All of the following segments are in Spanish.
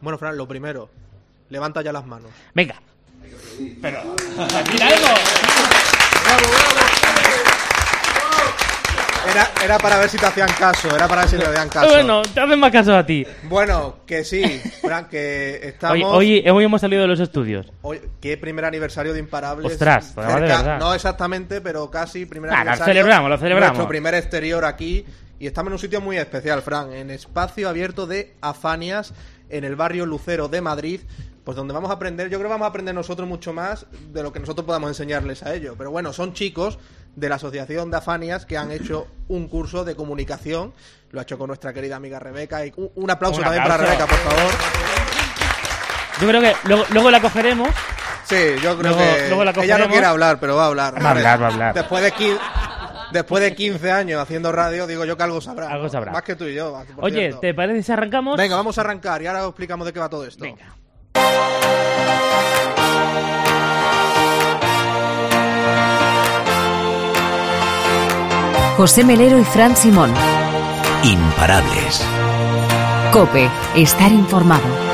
Bueno, Fran, lo primero, levanta ya las manos. Venga. Pero, mira eso. Era, era para ver si te hacían caso, era para ver si te hacían caso. Bueno, te hacen más caso a ti. Bueno, que sí, Fran, que estamos... Hoy, hoy, hoy hemos salido de los estudios. Hoy, qué primer aniversario de Imparables. Ostras, pues de verdad. No exactamente, pero casi primer Ah, aniversario. lo celebramos, lo celebramos. Nuestro primer exterior aquí. Y estamos en un sitio muy especial, Fran, en espacio abierto de Afanias, en el barrio Lucero de Madrid. Pues donde vamos a aprender, yo creo que vamos a aprender nosotros mucho más de lo que nosotros podamos enseñarles a ellos. Pero bueno, son chicos de la Asociación de Afanias que han hecho un curso de comunicación. Lo ha hecho con nuestra querida amiga Rebeca. Y un, un aplauso Un también para. Rebeca, por favor. Yo creo que luego, luego la cogeremos. Sí, yo creo Luego- que luego la ella no quiere hablar, pero va a hablar. Va a hablar, va a hablar. Después de, qui- después de 15 años haciendo radio, digo yo que algo sabrá. Algo sabrá. Más que tú y yo. por Oye, cierto. ¿te parece si arrancamos? Venga, vamos a arrancar y ahora os explicamos de qué va todo esto. Venga. José Melero y Fran Simón. Imparables. Cope, estar informado.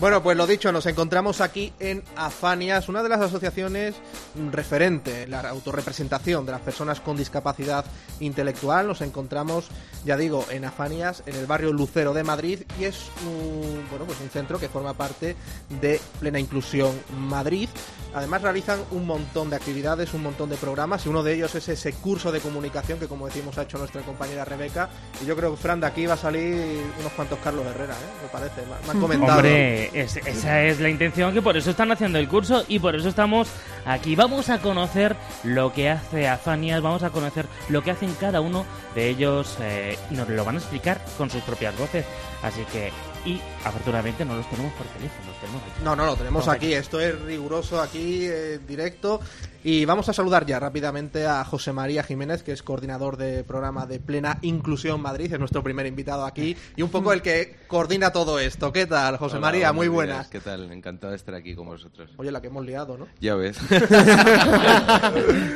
Bueno, pues lo dicho, nos encontramos aquí en Afanias, una de las asociaciones referente en la autorrepresentación de las personas con discapacidad intelectual. Nos encontramos, ya digo, en Afanias, en el barrio Lucero de Madrid, y es un, bueno, pues un centro que forma parte de Plena Inclusión Madrid. Además realizan un montón de actividades, un montón de programas, y uno de ellos es ese curso de comunicación que, como decimos, ha hecho nuestra compañera Rebeca. Y yo creo que, Fran, de aquí va a salir unos cuantos Carlos Herrera, ¿eh? me parece. Me, han comentado. Hombre, es- esa es la intención, que por eso están haciendo el curso y por eso estamos aquí. Vamos a conocer lo que hace Afanias, vamos a conocer lo que hacen cada uno de ellos eh, nos lo van a explicar con sus propias voces. Así que, y afortunadamente no los tenemos por teléfono, los tenemos aquí. No, no, lo tenemos aquí. Esto es riguroso aquí, eh, directo. Y vamos a saludar ya rápidamente a José María Jiménez, que es coordinador de programa de Plena Inclusión Madrid. Es nuestro primer invitado aquí. Y un poco el que coordina todo esto. ¿Qué tal, José Hola, María? Muy buenas. días, ¿Qué tal? Encantado de estar aquí con vosotros. Oye, la que hemos liado, ¿no? Ya ves.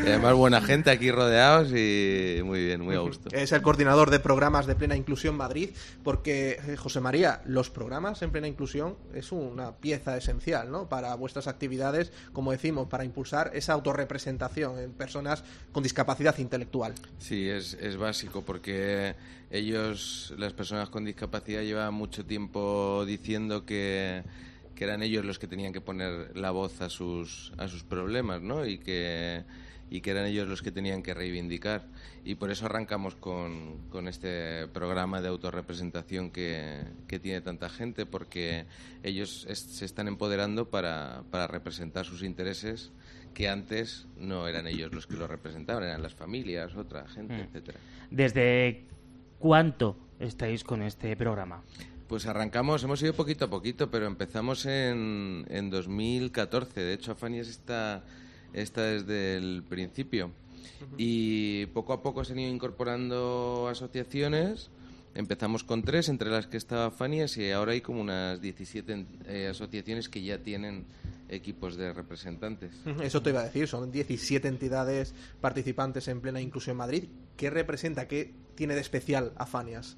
Y además, buena gente aquí rodeados y muy bien, muy a gusto. Es el coordinador de programas de Plena Inclusión Madrid, porque, eh, José María, los programas en Plena Inclusión es una pieza esencial, ¿no? Para vuestras actividades, como decimos, para impulsar esa autorrepresentación en personas con discapacidad intelectual. Sí, es, es básico porque ellos, las personas con discapacidad, llevan mucho tiempo diciendo que, que eran ellos los que tenían que poner la voz a sus, a sus problemas, ¿no? Y que, y que eran ellos los que tenían que reivindicar. Y por eso arrancamos con, con este programa de autorrepresentación que, que tiene tanta gente, porque ellos se están empoderando para, para representar sus intereses que antes no eran ellos los que lo representaban, eran las familias, otra gente, Mm. etcétera. ¿Desde cuánto estáis con este programa? Pues arrancamos, hemos ido poquito a poquito, pero empezamos en, en 2014. De hecho, Afanias está, está desde el principio. Y poco a poco se han ido incorporando asociaciones. Empezamos con tres, entre las que estaba Afanias, y ahora hay como unas 17 eh, asociaciones que ya tienen equipos de representantes. Eso te iba a decir, son 17 entidades participantes en Plena Inclusión Madrid. ¿Qué representa, qué tiene de especial Afanias?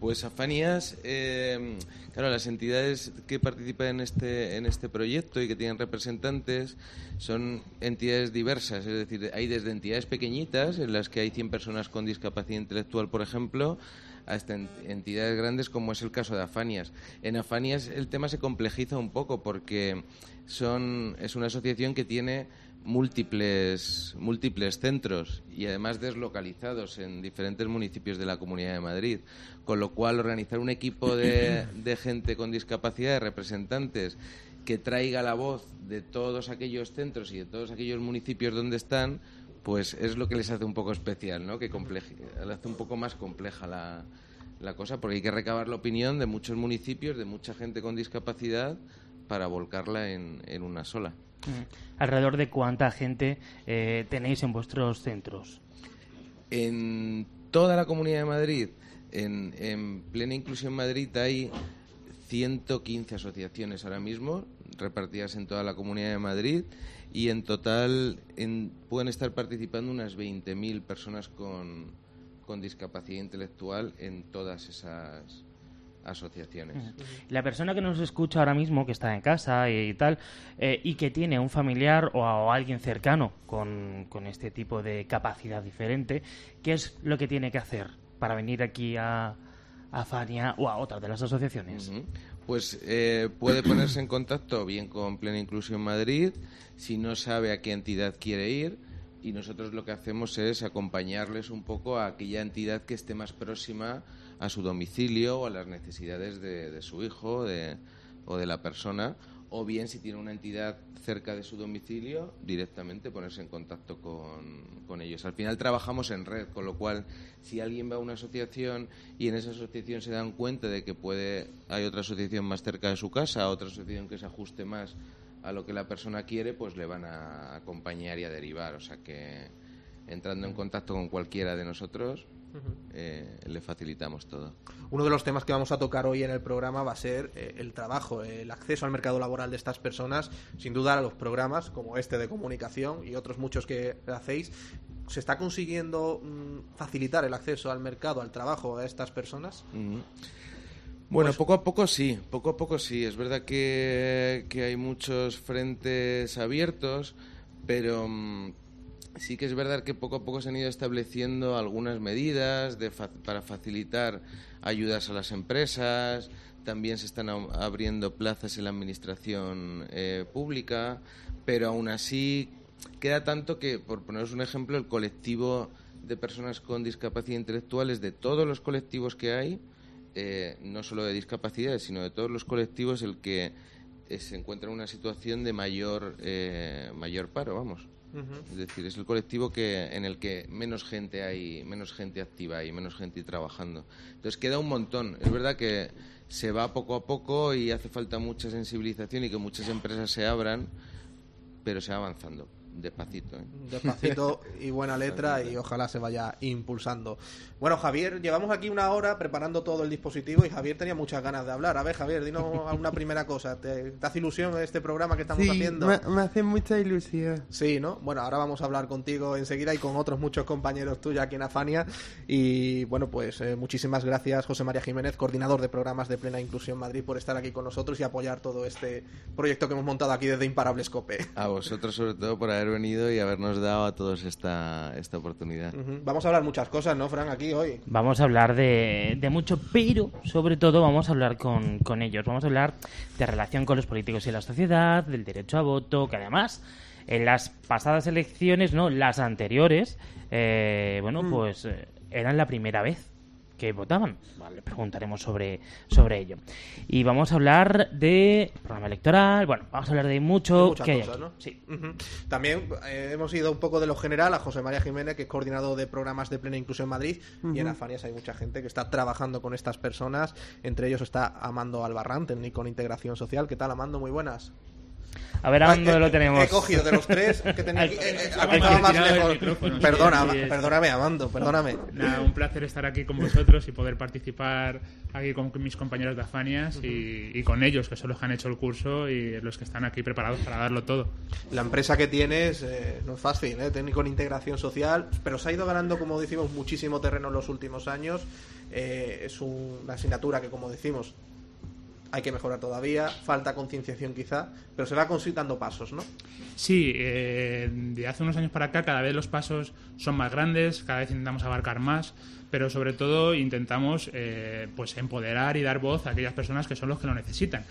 Pues Afanias, eh, claro, las entidades que participan en este, en este proyecto y que tienen representantes son entidades diversas, es decir, hay desde entidades pequeñitas, en las que hay 100 personas con discapacidad intelectual, por ejemplo, hasta en- entidades grandes como es el caso de Afanias. En Afanias el tema se complejiza un poco porque son, es una asociación que tiene múltiples, múltiples centros y además deslocalizados en diferentes municipios de la Comunidad de Madrid, con lo cual organizar un equipo de, de gente con discapacidad, de representantes, que traiga la voz de todos aquellos centros y de todos aquellos municipios donde están, pues es lo que les hace un poco especial, ¿no? que le hace un poco más compleja la, la cosa, porque hay que recabar la opinión de muchos municipios, de mucha gente con discapacidad, para volcarla en, en una sola. Mm. ¿Alrededor de cuánta gente eh, tenéis en vuestros centros? En toda la Comunidad de Madrid, en, en plena inclusión Madrid, hay 115 asociaciones ahora mismo, repartidas en toda la Comunidad de Madrid, y en total en- pueden estar participando unas 20.000 personas con, con discapacidad intelectual en todas esas asociaciones. La persona que nos escucha ahora mismo, que está en casa y, tal, eh, y que tiene un familiar o, a- o alguien cercano con, con este tipo de capacidad diferente, ¿qué es lo que tiene que hacer para venir aquí a, a Fania o a otra de las asociaciones? Ujú. Pues eh, puede ponerse en contacto bien con Plena Inclusión Madrid, si no sabe a qué entidad quiere ir, y nosotros lo que hacemos es acompañarles un poco a aquella entidad que esté más próxima a su domicilio o a las necesidades de, su hijo o de la persona, o bien si tiene una entidad cerca de su domicilio, directamente ponerse en contacto con, con ellos. Al final trabajamos en red, con lo cual si alguien va a una asociación y en esa asociación se dan cuenta de que puede hay otra asociación más cerca de su casa, otra asociación que se ajuste más a lo que la persona quiere, pues le van a acompañar y a derivar. O sea que entrando en contacto con cualquiera de nosotros, eh, le facilitamos todo. Uno de los temas que vamos a tocar hoy en el programa va a ser eh, el trabajo, el acceso al mercado laboral de estas personas. Sin duda, a los programas como este de comunicación y otros muchos que hacéis, ¿se está consiguiendo mm, facilitar el acceso al mercado, al trabajo a estas personas? Ujú. Bueno, Pues- poco a poco sí, poco a poco sí. Es verdad que, que hay muchos frentes abiertos, pero mm, sí que es verdad que poco a poco se han ido estableciendo algunas medidas de fa- para facilitar ayudas a las empresas. También se están abriendo plazas en la administración eh, pública, pero aún así queda tanto que, por poneros un ejemplo, el colectivo de personas con discapacidad intelectual es de todos los colectivos que hay, eh, no solo de discapacidades, sino de todos los colectivos, el que eh, se encuentra en una situación de mayor, eh, mayor paro, vamos. Es decir, es el colectivo que en el que menos gente hay, menos gente activa y menos gente trabajando. Entonces queda un montón. Es verdad que se va poco a poco y hace falta mucha sensibilización y que muchas empresas se abran, pero se va avanzando despacito. ¿eh? Despacito y buena letra y ojalá se vaya impulsando. Bueno, Javier, llevamos aquí una hora preparando todo el dispositivo y Javier tenía muchas ganas de hablar. A ver, Javier, dinos una primera cosa. ¿Te, te hace ilusión este programa que estamos sí, haciendo? Me, me hace mucha ilusión. Sí, ¿no? Bueno, ahora vamos a hablar contigo enseguida y con otros muchos compañeros tuyos aquí en Afania. Y bueno, pues eh, muchísimas gracias, José María Jiménez, coordinador de programas de Plena Inclusión Madrid, por estar aquí con nosotros y apoyar todo este proyecto que hemos montado aquí desde Imparables Cope. A vosotros sobre todo por haber venido y habernos dado a todos esta, esta oportunidad. Vamos a hablar muchas cosas, ¿no, Fran? Aquí hoy. Vamos a hablar de, de mucho, pero sobre todo vamos a hablar con, con ellos. Vamos a hablar de relación con los políticos y la sociedad, del derecho a voto, que además en las pasadas elecciones, no, las anteriores, eh, bueno, pues eh, eran la primera vez que votaban. Vale, preguntaremos sobre, sobre ello. Y vamos a hablar de programa electoral, bueno, vamos a hablar de mucho que hay cosas. ¿no? Sí. También eh, hemos ido un poco de lo general a José María Jiménez, que es coordinador de programas de Plena Inclusión Madrid. Y en Afanias hay mucha gente que está trabajando con estas personas. Entre ellos está Amando Albarrán, técnico en integración social. ¿Qué tal, Amando? Muy buenas. A ver a Ay, dónde eh, lo eh, tenemos. He cogido de los tres que tenía aquí. eh, eh, más lejos. Perdona, Sí, perdóname, Amando, perdóname. Nada, un placer estar aquí con vosotros y poder participar aquí con mis compañeros de Afanias y, y con ellos, que son los que han hecho el curso y los que están aquí preparados para darlo todo. La empresa que tienes eh, no es fácil, ¿eh? técnico en integración social, pero se ha ido ganando, como decimos, muchísimo terreno en los últimos años. Eh, es un- una asignatura que, como decimos, hay que mejorar todavía, falta concienciación quizá, pero se va dando pasos, ¿no? Sí, eh, de hace unos años para acá cada vez los pasos son más grandes, cada vez intentamos abarcar más, pero sobre todo intentamos eh, pues empoderar y dar voz a aquellas personas que son los que lo necesitan.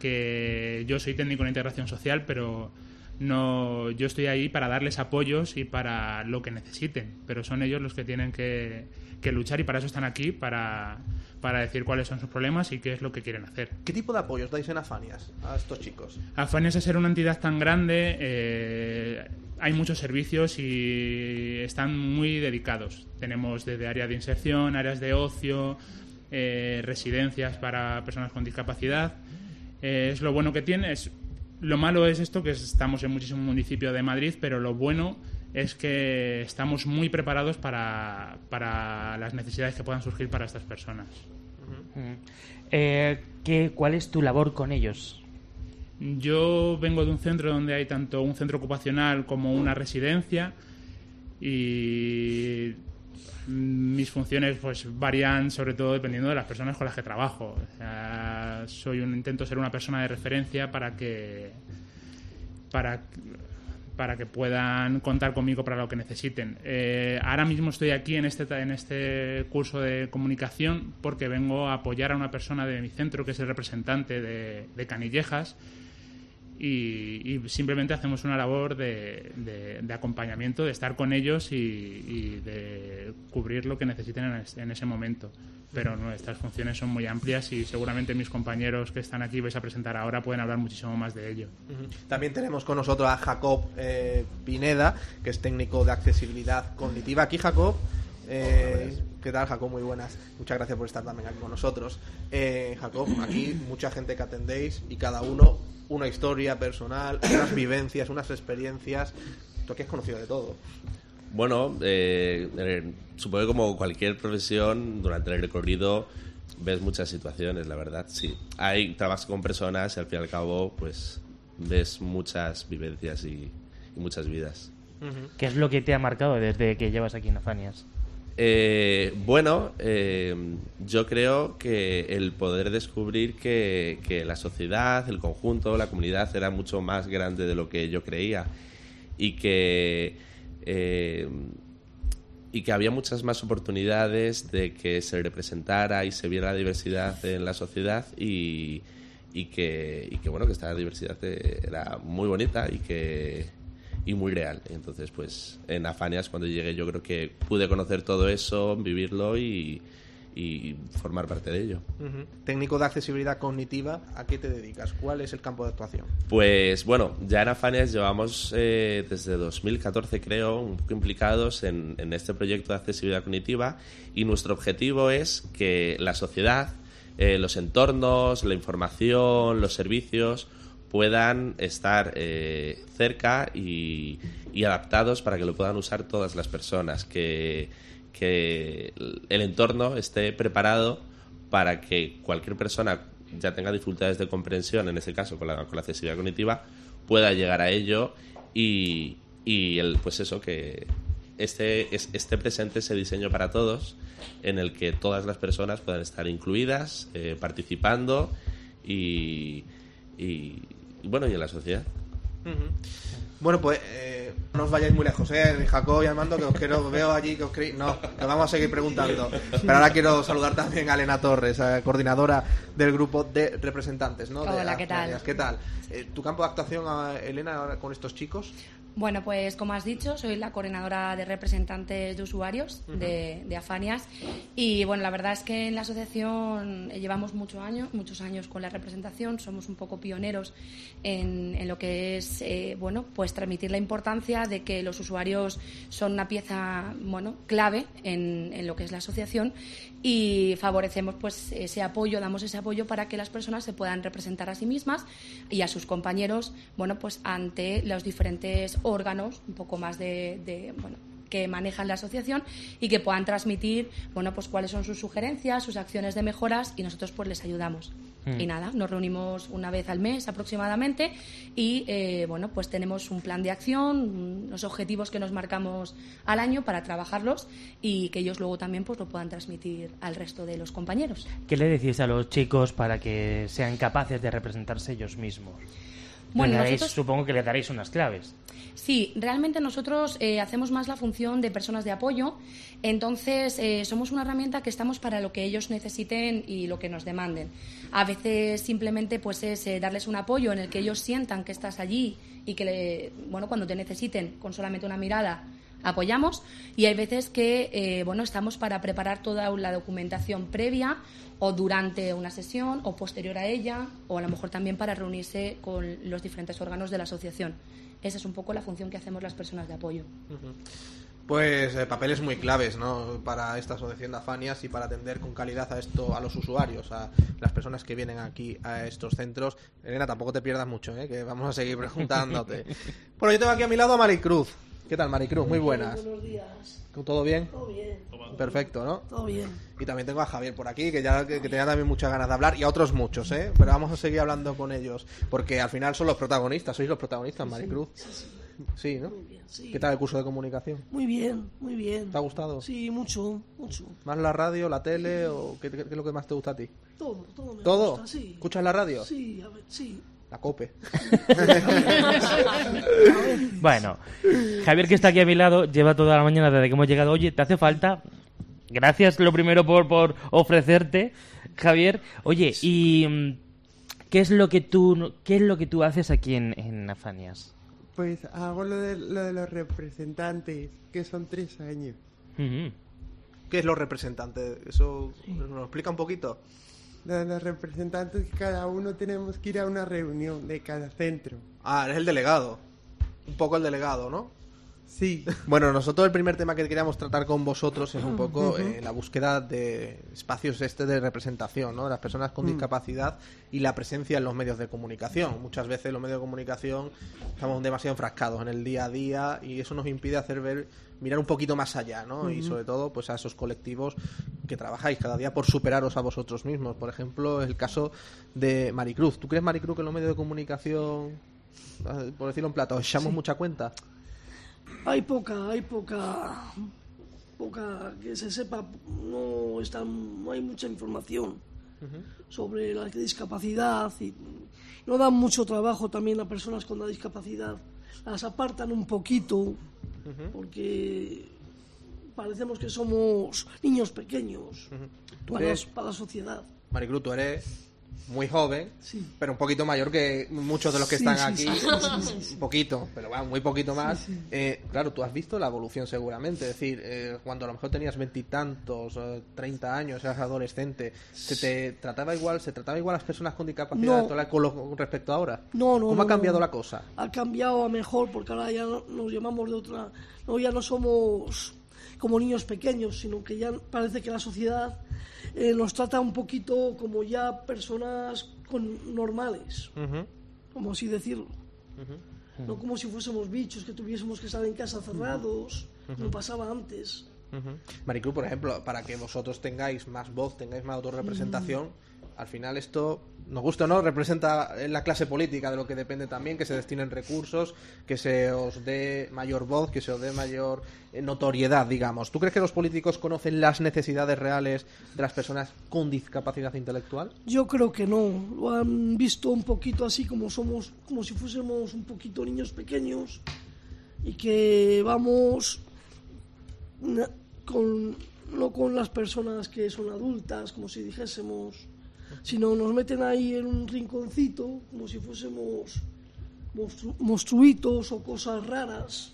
Que yo soy técnico en integración social, pero no, yo estoy ahí para darles apoyos y para lo que necesiten, pero son ellos los que tienen que, que luchar y para eso están aquí, para, para decir cuáles son sus problemas y qué es lo que quieren hacer. ¿Qué tipo de apoyos dais en Afanias a estos chicos? Afanias es ser una entidad tan grande, eh, hay muchos servicios y están muy dedicados. Tenemos desde áreas de inserción, áreas de ocio, eh, residencias para personas con discapacidad. Eh, es lo bueno que tiene. Es, lo malo es esto, que estamos en muchísimos municipios de Madrid, pero lo bueno es que estamos muy preparados para, para las necesidades que puedan surgir para estas personas. Eh, ¿qué, ¿Cuál es tu labor con ellos? Yo vengo de un centro donde hay tanto un centro ocupacional como una residencia y mis funciones pues varían sobre todo dependiendo de las personas con las que trabajo. Soy un intento ser una persona de referencia para que para para que puedan contar conmigo para lo que necesiten. Eh, ahora mismo estoy aquí en este, en este curso de comunicación porque vengo a apoyar a una persona de mi centro que es el representante de Canillejas y, simplemente hacemos una labor de, de- acompañamiento, de estar con ellos y, de cubrir lo que necesiten en, es- en ese momento. Pero nuestras funciones son muy amplias y seguramente mis compañeros que están aquí vais a presentar ahora pueden hablar muchísimo más de ello. También tenemos con nosotros a Jacob eh, Pineda, que es técnico de accesibilidad cognitiva. Aquí, Jacob. Eh, ¿Qué tal, Jacob? Muy buenas. Muchas gracias por estar también aquí con nosotros. Eh, Jacob, aquí mucha gente que atendéis y cada uno una historia personal, unas vivencias, unas experiencias. Tú aquí has conocido de todo. Bueno, eh, supongo que como cualquier profesión, durante el recorrido ves muchas situaciones, la verdad, sí. Hay trabajas con personas y al fin y al cabo, pues ves muchas vivencias y, y muchas vidas. ¿Qué es lo que te ha marcado desde que llevas aquí en Afanias? Eh, bueno, eh, yo creo que el poder descubrir que, la sociedad, el conjunto, la comunidad era mucho más grande de lo que yo creía y que eh, y que había muchas más oportunidades de que se representara y se viera la diversidad en la sociedad y, que, y que bueno que esta diversidad era muy bonita y que y muy real entonces pues en Afanias cuando llegué yo creo que pude conocer todo eso vivirlo y, y formar parte de ello Ujú. Técnico de accesibilidad cognitiva, ¿a qué te dedicas? ¿Cuál es el campo de actuación? Pues bueno, ya en Afanias llevamos eh, desde 2014 creo un poco implicados en, en este proyecto de accesibilidad cognitiva y nuestro objetivo es que la sociedad, eh, los entornos, la información, los servicios puedan estar eh, cerca y, adaptados para que lo puedan usar todas las personas, que, que el entorno esté preparado para que cualquier persona ya tenga dificultades de comprensión, en este caso con la, con la accesibilidad cognitiva, pueda llegar a ello y, y el, pues eso, que este, es- esté presente ese diseño para todos, en el que todas las personas puedan estar incluidas, eh, participando y bueno, y en la sociedad. Bueno, pues eh, no os vayáis muy lejos, ¿eh? Jacob y Armando, que os quiero, veo allí que os creéis. No, que vamos a seguir preguntando. Pero ahora quiero saludar también a Elena Torres, eh, coordinadora del grupo de representantes, ¿no? De Hola, ¿qué tal? ¿Qué tal? Eh, ¿Tu campo de actuación, ah, Elena, ahora con estos chicos? Bueno, pues como has dicho, soy la coordinadora de representantes de usuarios de, de Afanias. Y bueno, la verdad es que en la asociación eh, llevamos muchos años, muchos años con la representación, somos un poco pioneros en, en lo que es eh, bueno, pues transmitir la importancia de que los usuarios son una pieza bueno clave en, en lo que es la asociación y favorecemos pues ese apoyo, damos ese apoyo para que las personas se puedan representar a sí mismas y a sus compañeros, bueno, pues ante los diferentes órganos, un poco más de, de, bueno, que manejan la asociación y que puedan transmitir, bueno, pues cuáles son sus sugerencias, sus acciones de mejoras y nosotros pues les ayudamos. Mm. Y nada, nos reunimos una vez al mes aproximadamente y eh, bueno, pues tenemos un plan de acción, los objetivos que nos marcamos al año para trabajarlos y que ellos luego también pues lo puedan transmitir al resto de los compañeros. ¿Qué le decís a los chicos para que sean capaces de representarse ellos mismos? Bueno, Le daréis- nosotros- supongo que les daréis unas claves. Sí, realmente nosotros eh, hacemos más la función de personas de apoyo, entonces eh, somos una herramienta que estamos para lo que ellos necesiten y lo que nos demanden. A veces simplemente pues es eh, darles un apoyo en el que ellos sientan que estás allí y que le- bueno cuando te necesiten con solamente una mirada apoyamos y hay veces que eh, bueno estamos para preparar toda la documentación previa o durante una sesión o posterior a ella o a lo mejor también para reunirse con los diferentes órganos de la asociación. Esa es un poco la función que hacemos las personas de apoyo. Pues eh, papeles muy claves, ¿no? Para esta asociación de Afanias y para atender con calidad a esto, a los usuarios, a las personas que vienen aquí a estos centros. Elena, tampoco te pierdas mucho, ¿eh? Que vamos a seguir preguntándote. bueno, yo tengo aquí a mi lado a Maricruz. ¿Qué tal, Maricruz? Muy buenas. Buenos días. ¿Todo bien? Todo bien. Perfecto, ¿no? Todo bien. Y también tengo a Javier por aquí, que ya que, que tenía también muchas ganas de hablar, y a otros muchos, ¿eh? Pero vamos a seguir hablando con ellos, porque al final son los protagonistas, sois los protagonistas, Maricruz. Sí, ¿no? Muy bien, sí. ¿Qué tal el curso de comunicación? Muy bien, muy bien. ¿Te ha gustado? Sí, mucho, mucho. ¿Más la radio, la tele o qué, qué- qué es lo que más te gusta a ti? Todo, todo me ¿Todo? gusta. ¿Escuchas la radio? Sí, a ver, sí. La cope. Bueno, Javier, que está aquí a mi lado, lleva toda la mañana desde que hemos llegado. Oye, ¿te hace falta? Gracias, lo primero, por, por ofrecerte, Javier. Oye, ¿y mm, qué es lo que tú, qué es lo que tú haces aquí en, en Afanias? Pues hago lo de, lo de los representantes, que son tres años. ¿Qué es lo representante? ¿Eso nos lo explica un poquito? De los representantes, que cada uno tenemos que ir a una reunión de cada centro. Ah, eres el delegado. Un poco el delegado, ¿no? Sí, Bueno, nosotros el primer tema que queríamos tratar con vosotros es un poco eh, la búsqueda de espacios este de representación, ¿no? De las personas con discapacidad y la presencia en los medios de comunicación. Muchas veces los medios de comunicación estamos demasiado enfrascados en el día a día y eso nos impide hacer ver, mirar un poquito más allá, ¿no? Y sobre todo, pues a esos colectivos que trabajáis cada día por superaros a vosotros mismos. Por ejemplo, el caso de Maricruz. ¿Tú crees, Maricruz, que en los medios de comunicación, eh, por decirlo en plata, os echamos mucha cuenta? Hay poca, hay poca, poca que se sepa, no está, no hay mucha información sobre la discapacidad y no dan mucho trabajo también a personas con la discapacidad. Las apartan un poquito porque parecemos que somos niños pequeños ¿Tú para, la- para la sociedad. Maricruz, tú eres muy joven, Sí. pero un poquito mayor que muchos de los que Sí, están sí, aquí. Un poquito, pero bueno, muy poquito más. Eh, claro, tú has visto la evolución seguramente. Es decir, eh, cuando a lo mejor tenías veintitantos, eh, treinta años, eras adolescente, ¿se te trataba igual, se trataba igual a las personas con discapacidad No. con lo- con respecto a ahora? No, no, ¿Cómo no, ha cambiado no. la cosa? ha cambiado a mejor porque ahora ya no- nos llamamos de otra no ya no somos como niños pequeños sino que ya parece que la sociedad eh, nos trata un poquito como ya personas con normales como así decirlo. No como si fuésemos bichos que tuviésemos que estar en casa cerrados como pasaba antes. Maricruz, por ejemplo, para que vosotros tengáis más voz, tengáis más autorrepresentación, al final esto, nos gusta o no, representa en la clase política de lo que depende también, que se destinen recursos, que se os dé mayor voz, que se os dé mayor eh, notoriedad, digamos. ¿Tú crees que los políticos conocen las necesidades reales de las personas con discapacidad intelectual? yo creo que no lo han visto un poquito así como somos como si fuésemos un poquito niños pequeños y que vamos con no con las personas que son adultas como si dijésemos sino nos meten ahí en un rinconcito como si fuésemos monstru- monstruitos o cosas raras.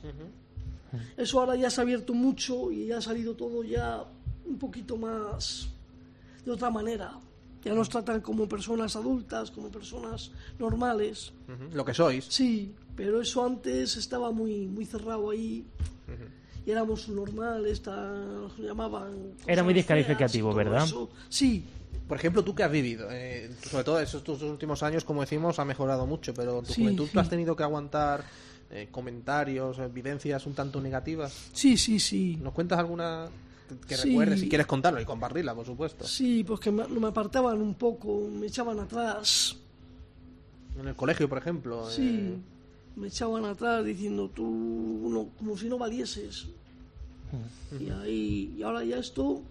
Eso ahora ya se ha abierto mucho y ya ha salido todo ya un poquito más de otra manera. Ya nos tratan como personas adultas como personas normales. Lo que sois. Sí, pero eso antes estaba muy muy cerrado ahí. Éramos normales, nos llamaban. Era muy descalificativo, ¿verdad? eso. Sí, Por ejemplo, tú que has vivido, eh, sobre todo esos tus últimos años, como decimos, ha mejorado mucho, pero tu Sí, juventud tú sí. has tenido que aguantar eh, comentarios, vivencias un tanto negativas. sí, sí, sí. ¿Nos cuentas alguna que Sí. recuerdes si quieres contarlo y compartirla, por supuesto? Sí, pues que me, me apartaban un poco, me echaban atrás. En el colegio, por ejemplo. Sí, eh, me echaban atrás diciendo tú, no, como si no valieses. Y, ahí, y ahora ya esto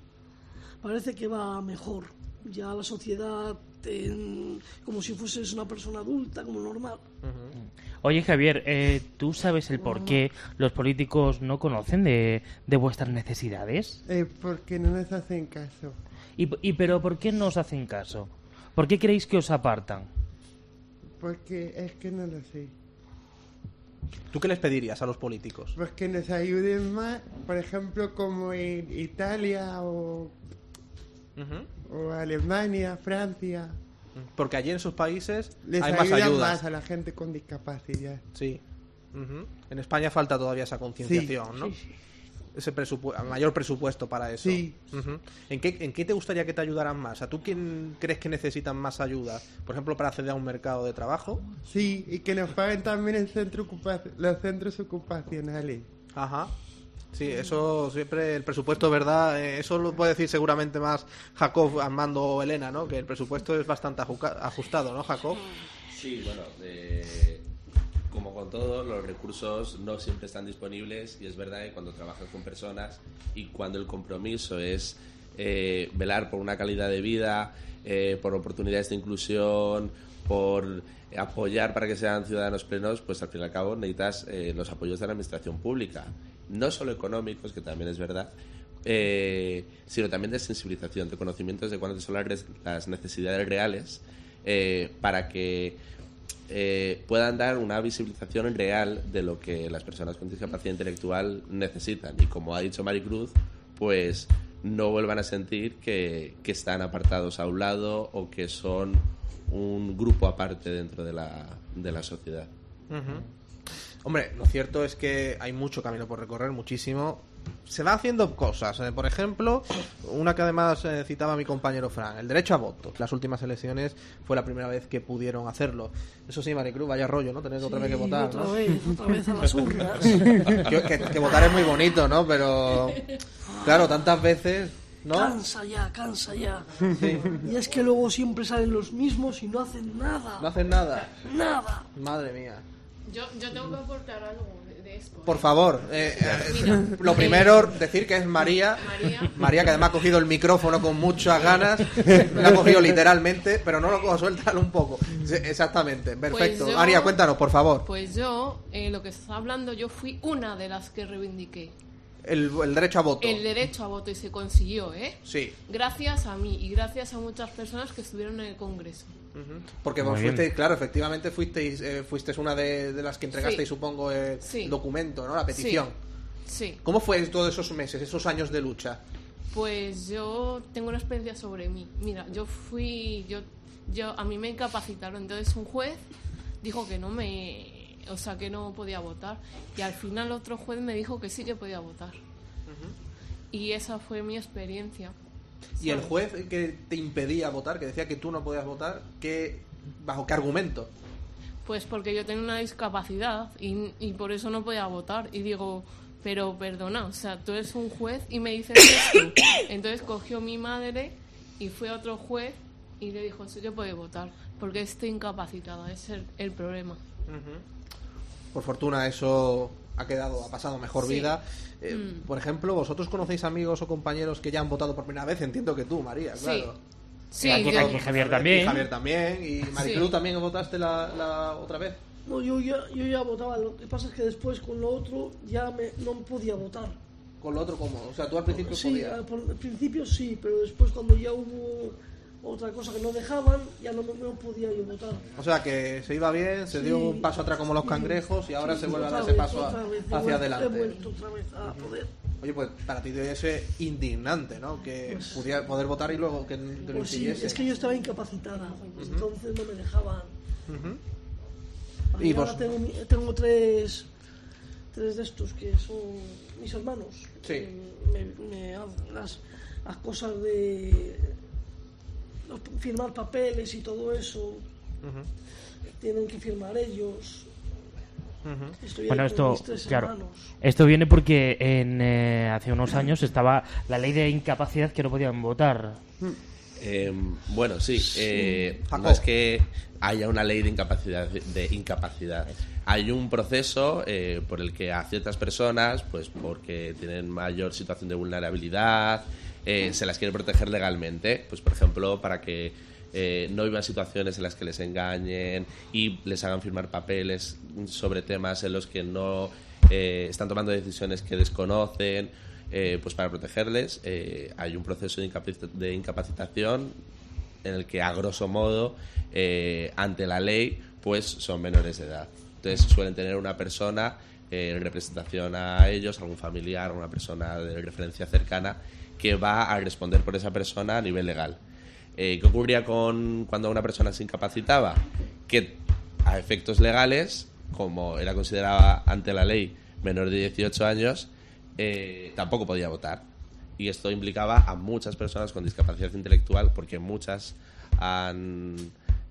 parece que va mejor. Ya la sociedad, en- como si fueses una persona adulta, como normal. Oye, Javier, eh, ¿tú sabes el por qué los políticos no conocen de, de vuestras necesidades? Eh, porque no nos hacen caso. ¿Y, y pero por qué no os hacen caso? ¿Por qué creéis que os apartan? Porque es que no lo sé. ¿Tú qué les pedirías a los políticos? Pues que nos ayuden más, por ejemplo, como en Italia o, o Alemania, Francia. Porque allí en esos países Les hay más ayudan ayudas. más a la gente con discapacidad. Sí. En España falta todavía esa concienciación, ¿no? Ese presupu- mayor presupuesto para eso. Sí. ¿En, qué, ¿En qué te gustaría que te ayudaran más? ¿A tú quién crees que necesitan más ayuda? Por ejemplo, para acceder a un mercado de trabajo. Sí, y que nos paguen también el centro los centros ocupacionales. Ajá. Sí, eso siempre, el presupuesto, ¿verdad? Eh, eso lo puede decir seguramente más Jacob, Armando o Elena, ¿no? Que el presupuesto es bastante ajustado, ¿no, Jacob? Sí, bueno, eh, con todo, los recursos no siempre están disponibles y es verdad que cuando trabajas con personas y cuando el compromiso es eh, velar por una calidad de vida, eh, por oportunidades de inclusión, por apoyar para que sean ciudadanos plenos, pues al fin y al cabo necesitas eh, los apoyos de la administración pública, no solo económicos, que también es verdad, eh, sino también de sensibilización, de conocimientos de cuáles son las, necesidades reales eh, para que eh, puedan dar una visibilización real de lo que las personas con discapacidad intelectual necesitan. Y como ha dicho Maricruz, pues no vuelvan a sentir que, que están apartados a un lado o que son un grupo aparte dentro de la, de la sociedad. Hombre, lo cierto es que hay mucho camino por recorrer, muchísimo. Se va haciendo cosas. eh, Por ejemplo, una que además eh, citaba mi compañero Fran, el derecho a voto. Las últimas elecciones fue la primera vez que pudieron hacerlo. Eso sí, Maricruz, vaya rollo, ¿no? Tener otra vez que Sí, votar. otra ¿no? vez, otra vez a las urnas. que, que- que votar es muy bonito, ¿no? Pero, claro, tantas veces, ¿no? Cansa ya, cansa ya. Y es que luego siempre salen los mismos y no hacen nada. No hacen nada. Nada. Madre mía. Yo, yo tengo que aportar algo. Por favor, eh, eh, lo primero, decir que es María. María. María, que además ha cogido el micrófono con muchas ganas. Lo ha cogido literalmente, pero no lo cojo, suéltalo un poco. Exactamente, perfecto. Pues yo- María, cuéntanos, por favor. Pues yo, eh, lo que está hablando, yo fui una de las que reivindiqué El, el derecho a voto. el derecho a voto y se consiguió, ¿eh? Sí, Gracias a mí y gracias a muchas personas que estuvieron en el Congreso. Porque vos bien. fuisteis, claro, efectivamente fuisteis, eh, fuisteis una de, de las que entregasteis, Sí. supongo, el Sí. documento, ¿no? La petición. Sí. ¿Cómo fue todos esos meses, esos años de lucha? Pues yo tengo una experiencia sobre mí. Mira, yo fui, yo, yo, a mí me incapacitaron. Entonces un juez dijo que no me, o sea, que no podía votar. Y al final otro juez me dijo que sí que podía votar. Y esa fue mi experiencia. Y el juez que te impedía votar, que decía que tú no podías votar, ¿qué, ¿bajo qué argumento? Pues porque yo tenía una discapacidad y, y por eso no podía votar. Y digo, pero perdona, o sea, tú eres un juez y me dices esto. Entonces cogió mi madre y fue a otro juez y le dijo, sí que puede votar, porque estoy incapacitada, ese es el, el problema. Por fortuna eso ha quedado, ha pasado mejor Sí. vida. Eh, Mm. Por ejemplo, vosotros conocéis amigos o compañeros que ya han votado por primera vez, entiendo que tú, María, Sí. claro. Sí, Aquí- yo- aquí Javier también. Y Javier también. Y Maricruz Sí. también votaste la, la otra vez. No, yo ya, yo ya votaba. Lo que pasa es que después con lo otro ya me, no podía votar. Con lo otro, ¿cómo? O sea, tú al principio Sí, podías. al principio sí, pero después cuando ya hubo otra cosa que no dejaban, ya no, no podía yo votar. O sea, que se iba bien, se Sí. dio un paso atrás como los cangrejos y ahora Sí, se vuelve a dar ese paso a- vez, hacia adelante. Vuelto otra vez a poder. Oye, pues para ti debe ser indignante, ¿no? Que pudiera poder votar y luego que lo Pues sí, es que yo estaba incapacitada, entonces no me dejaban. Y Y ahora tengo, tengo tres, tres de estos que son mis hermanos. Sí. que Me, me hacen las, las cosas de firmar papeles y todo eso. Tienen que firmar ellos. Bueno, esto, claro, hermanos. esto viene porque en, eh, hace unos años estaba la ley de incapacidad que no podían votar. Eh, bueno, sí. eh, Jacob. no es que haya una ley de incapacidad. De incapacidad. Hay un proceso eh, por el que a ciertas personas, pues porque tienen mayor situación de vulnerabilidad, eh, se las quiere proteger legalmente. Pues, por ejemplo, para que eh, no vivan situaciones en las que les engañen y les hagan firmar papeles sobre temas en los que no eh, están tomando decisiones que desconocen eh, pues para protegerles eh, hay un proceso de, de incapacitación en el que a grosso modo ante la ley pues son menores de edad entonces suelen tener una persona en representación a ellos algún familiar una persona de referencia cercana que va a responder por esa persona a nivel legal eh, ¿qué ocurría con cuando una persona se incapacitaba? que a efectos legales como era considerada ante la ley menor de 18 años eh, tampoco podía votar. Y esto implicaba a muchas personas con discapacidad intelectual, porque muchas han,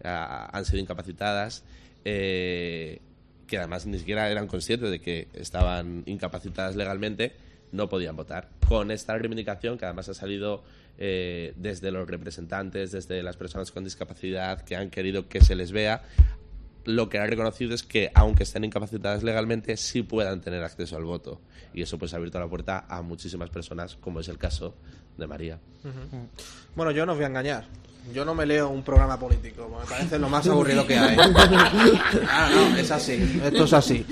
han sido incapacitadas, eh, que además ni siquiera eran conscientes de que estaban incapacitadas legalmente, no podían votar. Con esta reivindicación, que además ha salido eh, desde los representantes, desde las personas con discapacidad que han querido que se les vea, lo que ha reconocido es que, aunque estén incapacitadas legalmente, sí puedan tener acceso al voto. Y eso pues ha abierto la puerta a muchísimas personas, como es el caso de María. Bueno, yo no os voy a engañar. Yo no me leo un programa político, me parece lo más aburrido que hay. Ah, no, es así, esto es así.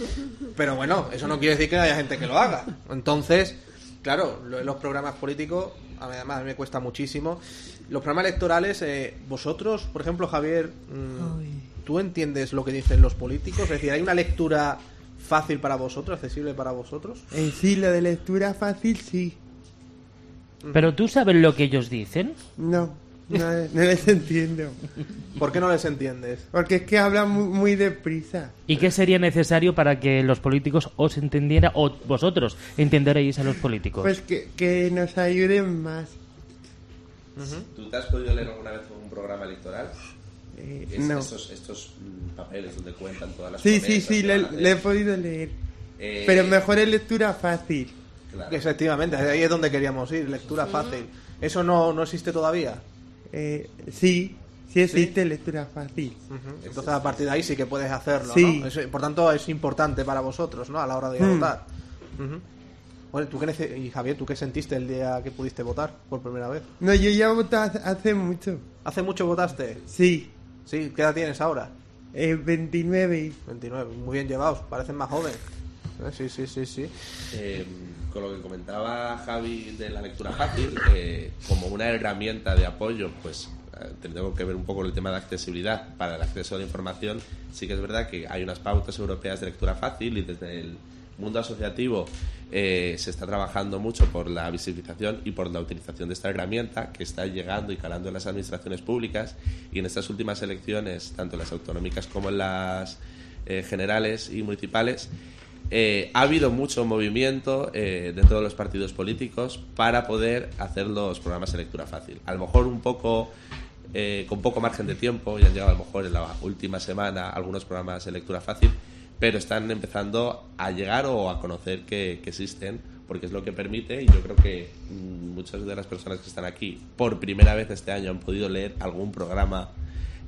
Pero bueno, eso no quiere decir que no haya gente que lo haga. Entonces, claro, los programas políticos, a mí, además a mí me cuesta muchísimo. Los programas electorales, eh, vosotros, por ejemplo, Javier, mm, ¿tú entiendes lo que dicen los políticos? Es decir, ¿hay una lectura fácil para vosotros, accesible para vosotros? Eh, sí, lo de lectura fácil, sí. Pero tú sabes lo que ellos dicen. No, no, no les entiendo. ¿Por qué no les entiendes? Porque es que hablan muy, muy deprisa. ¿Y qué sería necesario para que los políticos os entendieran o vosotros entenderéis a los políticos? Pues que, que nos ayuden más. ¿Tú te has podido leer alguna vez un programa electoral? Eh, Es- no. Estos, estos papeles donde cuentan todas las Sí, sí, sí, le, le he podido leer. Eh, Pero mejor es lectura fácil. Claro. Efectivamente, ahí es donde queríamos ir, lectura fácil. ¿Eso no, no existe todavía? Eh, sí, sí existe lectura fácil. Ujú. Entonces a partir de ahí sí que puedes hacerlo, Sí. ¿no? Es- por tanto es importante para vosotros, ¿no? A la hora de Mm. votar. Ujú. Bueno, ¿tú qué y Javier, ¿tú qué sentiste el día que pudiste votar por primera vez? No, yo ya hace- hace mucho. ¿Hace mucho votaste? Sí, Sí, ¿qué edad tienes ahora? eh, 29. 29, muy bien llevados, parecen más jóvenes. Eh, Sí, sí, sí, sí. Eh, con lo que comentaba Javi de la lectura fácil, eh, como una herramienta de apoyo, pues eh, tengo que ver un poco el tema de accesibilidad para el acceso a la información. Sí que es verdad que hay unas pautas europeas de lectura fácil y desde el mundo asociativo eh, se está trabajando mucho por la visibilización y por la utilización de esta herramienta que está llegando y calando en las administraciones públicas y en estas últimas elecciones, tanto en las autonómicas como en las eh, generales y municipales, eh, ha habido mucho movimiento eh, dentro de los partidos políticos para poder hacer los programas de lectura fácil. A lo mejor un poco eh, con poco margen de tiempo, ya han llegado a lo mejor en la última semana algunos programas de lectura fácil, pero están empezando a llegar o a conocer que, existen, porque es lo que permite, y yo creo que mm, muchas de las personas que están aquí por primera vez este año han podido leer algún programa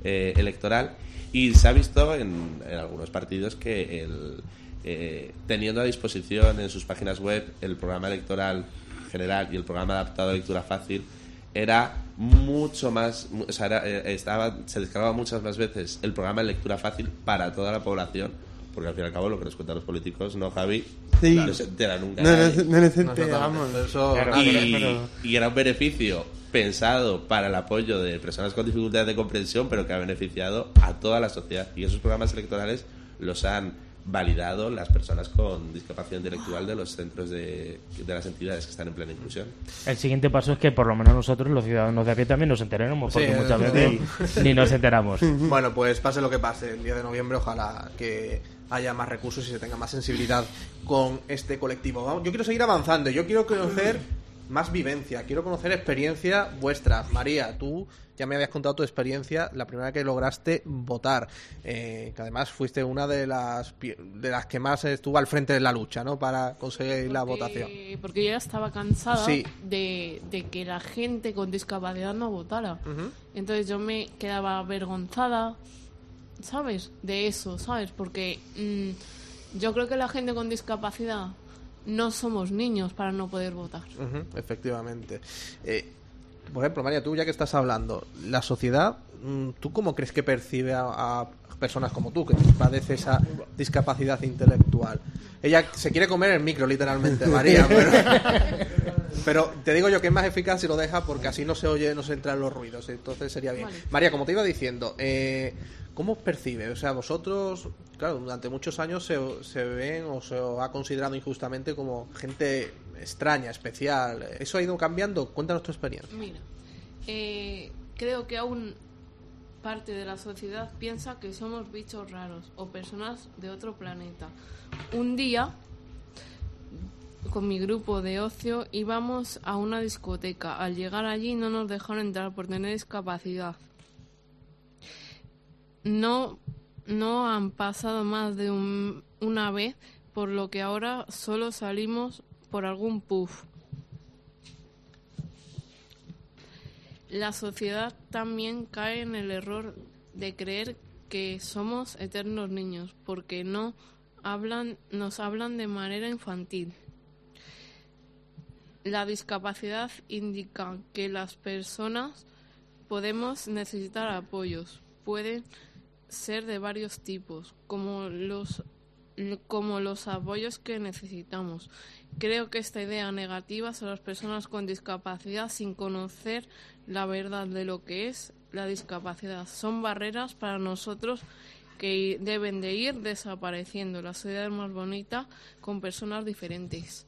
eh, electoral, y se ha visto en, en algunos partidos que el, eh, teniendo a disposición en sus páginas web el programa electoral general y el programa adaptado a lectura fácil, era mucho más, o sea, era, eh, estaba, se descargaba muchas más veces el programa de lectura fácil para toda la población, porque al fin y al cabo lo que nos cuentan los políticos, ¿no, Javi? Sí. No se entera nunca. No, no, no No, enteramos. eso Claro, y, pero- y era un beneficio pensado para el apoyo de personas con dificultades de comprensión, pero que ha beneficiado a toda la sociedad. Y esos programas electorales los han validado las personas con discapacidad intelectual de los centros de, de las entidades que están en plena inclusión. El siguiente paso es que por lo menos nosotros, los ciudadanos de a pie, también nos enteremos, porque Sí, muchas sí. veces ni nos enteramos. Bueno, pues pase lo que pase, el día de noviembre ojalá que haya más recursos y se tenga más sensibilidad con este colectivo. Vamos, Yo quiero seguir avanzando, yo quiero conocer más vivencia, quiero conocer experiencia vuestra. María, tú ya me habías contado tu experiencia la primera que lograste votar, eh, que además fuiste una de las de las que más estuvo al frente de la lucha, ¿no? Para conseguir la votación. Porque yo ya estaba cansada Sí. de, de que la gente con discapacidad no votara. Entonces yo me quedaba avergonzada, ¿sabes? De eso, ¿sabes? Porque mm, yo creo que la gente con discapacidad no somos niños para no poder votar. Efectivamente. Eh, por ejemplo, María, tú ya que estás hablando, la sociedad, mm, ¿tú cómo crees que percibe a, a personas como tú, que padece esa discapacidad intelectual? Ella se quiere comer el micro, literalmente, María, pero, pero te digo yo que es más eficaz si lo deja porque así no se oye, no se entran los ruidos, entonces sería bien. Vale. María, como te iba diciendo, eh, ¿cómo os percibe? O sea, vosotros, claro, durante muchos años se, se ven o se os ha considerado injustamente como gente extraña, especial. ¿Eso ha ido cambiando? Cuéntanos tu experiencia. Mira, eh, creo que aún parte de la sociedad piensa que somos bichos raros o personas de otro planeta. Un día, con mi grupo de ocio, íbamos a una discoteca. Al llegar allí no nos dejaron entrar por tener discapacidad. No, no han pasado más de un- una vez, por lo que ahora solo salimos por algún puff. La sociedad también cae en el error de creer que somos eternos niños porque no hablan, nos hablan de manera infantil. La discapacidad indica que las personas podemos necesitar apoyos. Pueden ser de varios tipos, como los como los apoyos que necesitamos. Creo que esta idea negativa sobre las personas con discapacidad sin conocer la verdad de lo que es la discapacidad son barreras para nosotros que deben de ir desapareciendo. La sociedad es más bonita con personas diferentes.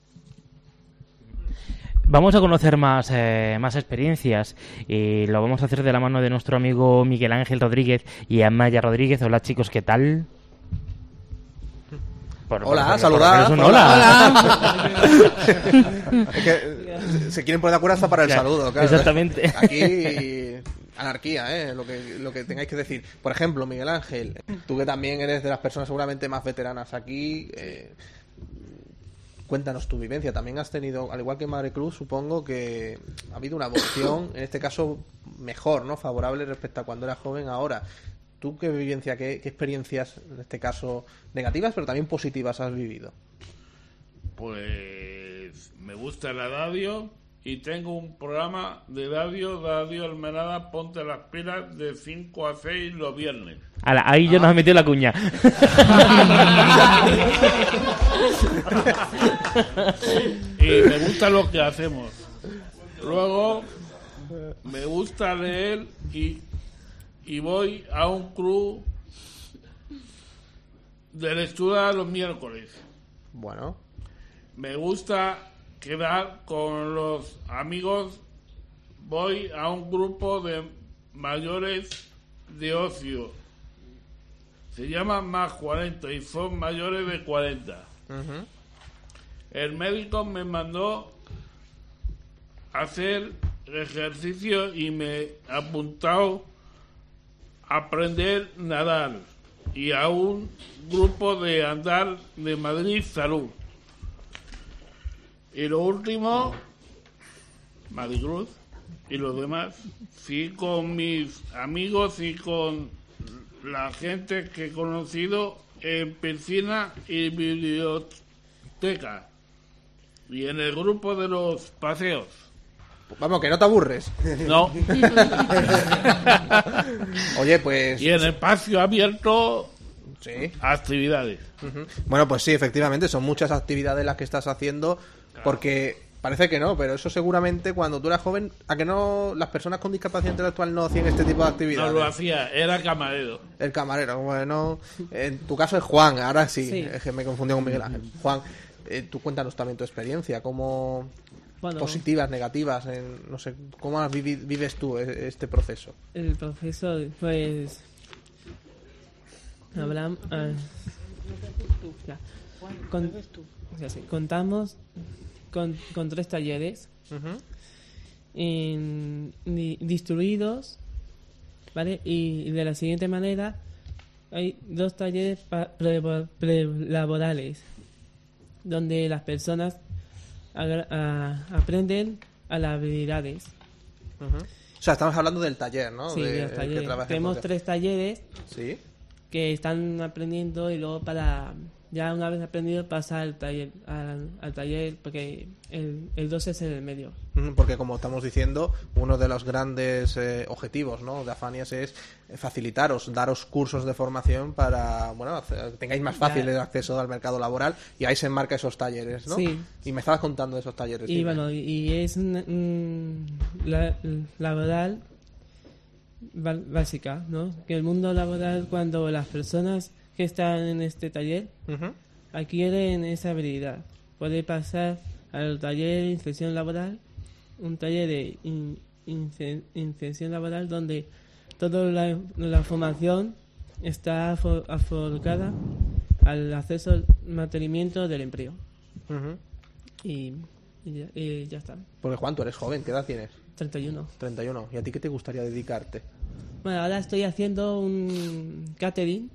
Vamos a conocer más, eh, más experiencias y lo vamos a hacer de la mano de nuestro amigo Miguel Ángel Rodríguez y Amaya Rodríguez. Hola chicos, ¿qué tal? Por, hola, saludad. Hola. es que se quieren poner de acuerdo hasta para el saludo, claro. Exactamente. Aquí anarquía, ¿eh? lo, que, lo que tengáis que decir. Por ejemplo, Miguel Ángel, tú que también eres de las personas seguramente más veteranas aquí, eh, cuéntanos tu vivencia. También has tenido, al igual que Madre Cruz, supongo que ha habido una evolución, en este caso mejor, ¿no? Favorable respecto a cuando era joven ahora. ¿Tú qué vivencia, qué, qué experiencias, en este caso negativas, pero también positivas has vivido? Pues me gusta la radio y tengo un programa de radio, Radio Almenada, Ponte las pilas de 5 a 6 los viernes. Ala, ahí yo nos he metido la cuña. y me gusta lo que hacemos. Luego me gusta leer y, y voy a un club de lectura los miércoles. Bueno. Me gusta quedar con los amigos. Voy a un grupo de mayores de ocio. Se llaman más 40 y son mayores de 40. El médico me mandó hacer ejercicio y me apuntado a aprender a nadar y a un grupo de andar de Madrid Salud. Y lo último, Madrid y los demás, sí con mis amigos y con la gente que he conocido en piscina y biblioteca y en el grupo de los paseos. Vamos, que no te aburres. No. Oye, pues... Y en el espacio abierto, sí. actividades. Bueno, pues sí, efectivamente, son muchas actividades las que estás haciendo, porque parece que no, pero eso seguramente cuando tú eras joven, a que no las personas con discapacidad intelectual no hacían este tipo de actividades. No lo hacía, era camarero. El camarero, bueno, en tu caso es Juan, ahora sí, Sí. es que me confundí con Miguel Ángel. Juan, eh, tú cuéntanos también tu experiencia, cómo Bueno. positivas, negativas, en, no sé, cómo has vivi- vives tú e- este proceso. El profesor, pues. Hablamos. Con, sé, contamos con, con tres talleres en- di- distribuidos, ¿vale? Y de la siguiente manera: hay dos talleres pa- pre- prelaborales donde las personas agra- a- aprenden a las habilidades. O sea, estamos hablando del taller, ¿no? Sí, De- de los talleres. Tenemos tres talleres Sí. que están aprendiendo y luego para ya una vez aprendido pasar al taller al, al taller porque el, el 2 es en el medio Porque como estamos diciendo, uno de los grandes eh, objetivos ¿no? de Afanias es facilitaros, daros cursos de formación para bueno, hacer- tengáis más fácil Ya. el acceso al mercado laboral y ahí se enmarca esos talleres, ¿no? Sí. Y me estabas contando de esos talleres. y dime. bueno y, es un- la, laboral básica no que el mundo laboral cuando las personas que están en este taller adquieren esa habilidad puede pasar al taller de inserción laboral un taller de in- inse- inserción laboral donde toda la, la formación está afo- afocada al acceso al mantenimiento del empleo y, y ya, y ya está Porque Juan, tú eres joven, ¿qué edad tienes? 31 31. ¿Y a ti qué te gustaría dedicarte? bueno ahora estoy haciendo un catering.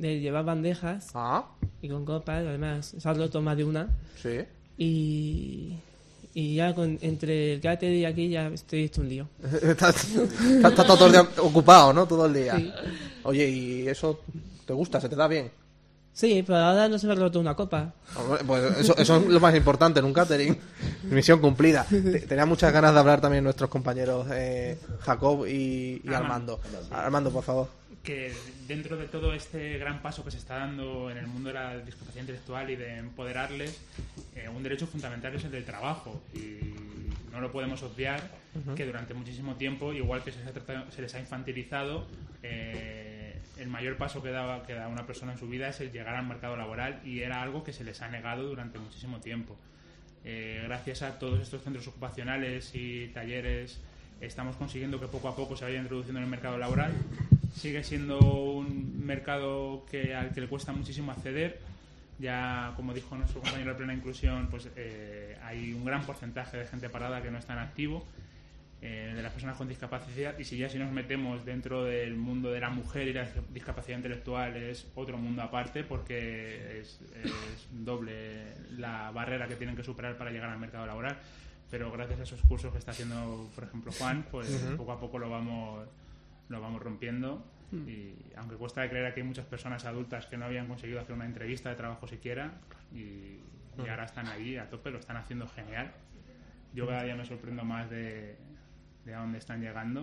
De llevar bandejas Ah, y con copas además roto más de una sí. y, y ya con, entre el cáter y aquí ya estoy hecho un lío. Estás estás todo el día ocupado, ¿no? Todo el día. Sí. Oye, ¿y eso te gusta? ¿Se te da bien? Sí, pero ahora no se me ha roto una copa. Hombre, Pues eso, eso es lo más importante en un catering. Misión cumplida. Te- Tenía muchas ganas de hablar también nuestros compañeros eh, Jacob y, y Armando. Armando, por favor. Que dentro de todo este gran paso que se está dando en el mundo de la discapacidad intelectual y de empoderarles, eh, un derecho fundamental es el del trabajo. Y no lo podemos obviar que durante muchísimo tiempo, igual que se, les ha tratado- se les ha infantilizado, eh, el mayor paso que, daba, que da una persona en su vida es el llegar al mercado laboral y era algo que se les ha negado durante muchísimo tiempo. Eh, gracias a todos estos centros ocupacionales y talleres estamos consiguiendo que poco a poco se vaya introduciendo en el mercado laboral. Sigue siendo un mercado que, al que le cuesta muchísimo acceder. Ya, como dijo nuestro compañero de plena inclusión, pues eh, hay un gran porcentaje de gente parada que no está en activo, eh, de las personas con discapacidad. Y si ya si nos metemos dentro del mundo de la mujer y la discapacidad intelectual es otro mundo aparte porque es, es doble la barrera que tienen que superar para llegar al mercado laboral. Pero gracias a esos cursos que está haciendo, por ejemplo, Juan, pues Ujú. poco a poco lo vamos, lo vamos rompiendo. Mm. Y aunque cuesta de creer que hay muchas personas adultas que no habían conseguido hacer una entrevista de trabajo siquiera y, y ahora están ahí a tope, lo están haciendo genial. Yo cada día me sorprendo más de, de a dónde están llegando.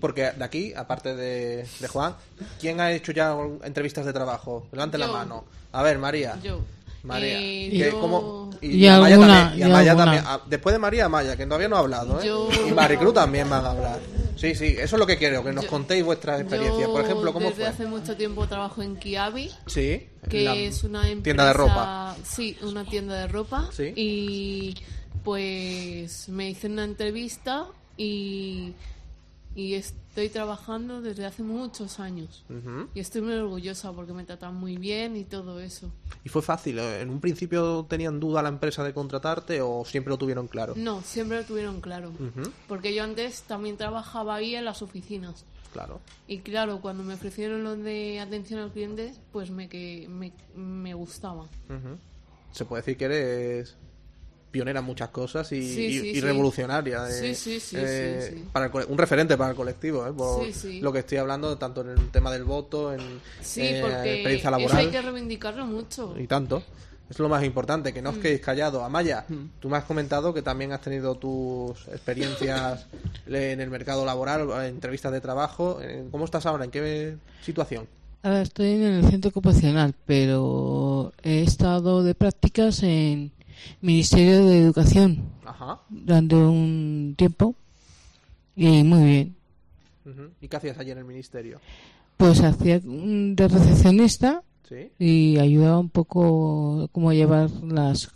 Porque de aquí, aparte de, de Juan, ¿quién ha hecho ya entrevistas de trabajo? Levante la mano. A ver, María. Yo. María. Eh, ¿Qué- yo- cómo? Y Y, Amaya alguna, también. Y y Amaya alguna. también. Ah, Después de María, Amaya, que todavía no ha hablado, ¿eh? Yo- Y Maricruz también van a hablar. Sí, sí, eso es lo que quiero, que nos Yo- contéis vuestras experiencias. Yo Por ejemplo, ¿cómo desde fue? hace mucho tiempo trabajo en Kiabi, Sí. que la es una empresa... Tienda de ropa. Sí, una tienda de ropa. Sí. Y pues me hice una entrevista y, y estoy trabajando desde hace muchos años. Ujú. Y estoy muy orgullosa porque me tratan muy bien y todo eso. ¿Y fue fácil? ¿En un principio tenían duda la empresa de contratarte o siempre lo tuvieron claro? No, siempre lo tuvieron claro. Ujú. Porque yo antes también trabajaba ahí en las oficinas. Claro. Y claro, cuando me ofrecieron lo de atención al cliente, pues me, que, me, me gustaba. Ujú. Se puede decir que eres pionera en muchas cosas y, Sí, y- sí, y sí. revolucionaria. eh, Sí, sí, sí, eh, sí, sí. Para el un referente para el colectivo, eh, por Sí, sí. lo que estoy hablando, tanto en el tema del voto, en Sí, eh, porque experiencia eso laboral hay que reivindicarlo mucho. y tanto. Es lo más importante, que no os Mm. quedéis callados. Amaya, tú me has comentado que también has tenido tus experiencias en el mercado laboral, en entrevistas de trabajo. ¿Cómo estás ahora? ¿En qué situación? Ahora estoy en el centro ocupacional, pero he estado de prácticas en Ministerio de Educación Ajá. durante un tiempo y muy bien. ¿Y qué hacías allí en el ministerio? Pues hacía de recepcionista Sí. y ayudaba un poco cómo llevar las,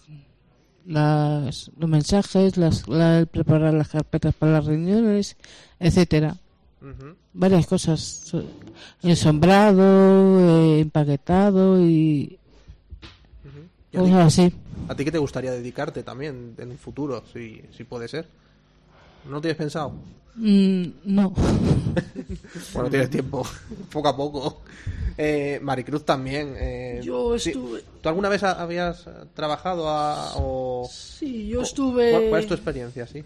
las los mensajes, las, la- preparar las carpetas para las reuniones, etcétera. Varias cosas, so- ensombrado, eh, empaquetado y ¿Y a ti- cosas así. ¿A ti qué te gustaría dedicarte también en un futuro, si, si puede ser? ¿No tienes pensado? Mm, no. bueno, tienes tiempo, poco a poco. Eh, Maricruz también. eh, Yo estuve- ¿Tú alguna vez ha- habías eh, trabajado a, o...? Sí, yo estuve- ¿Cuál, cuál es tu experiencia, sí?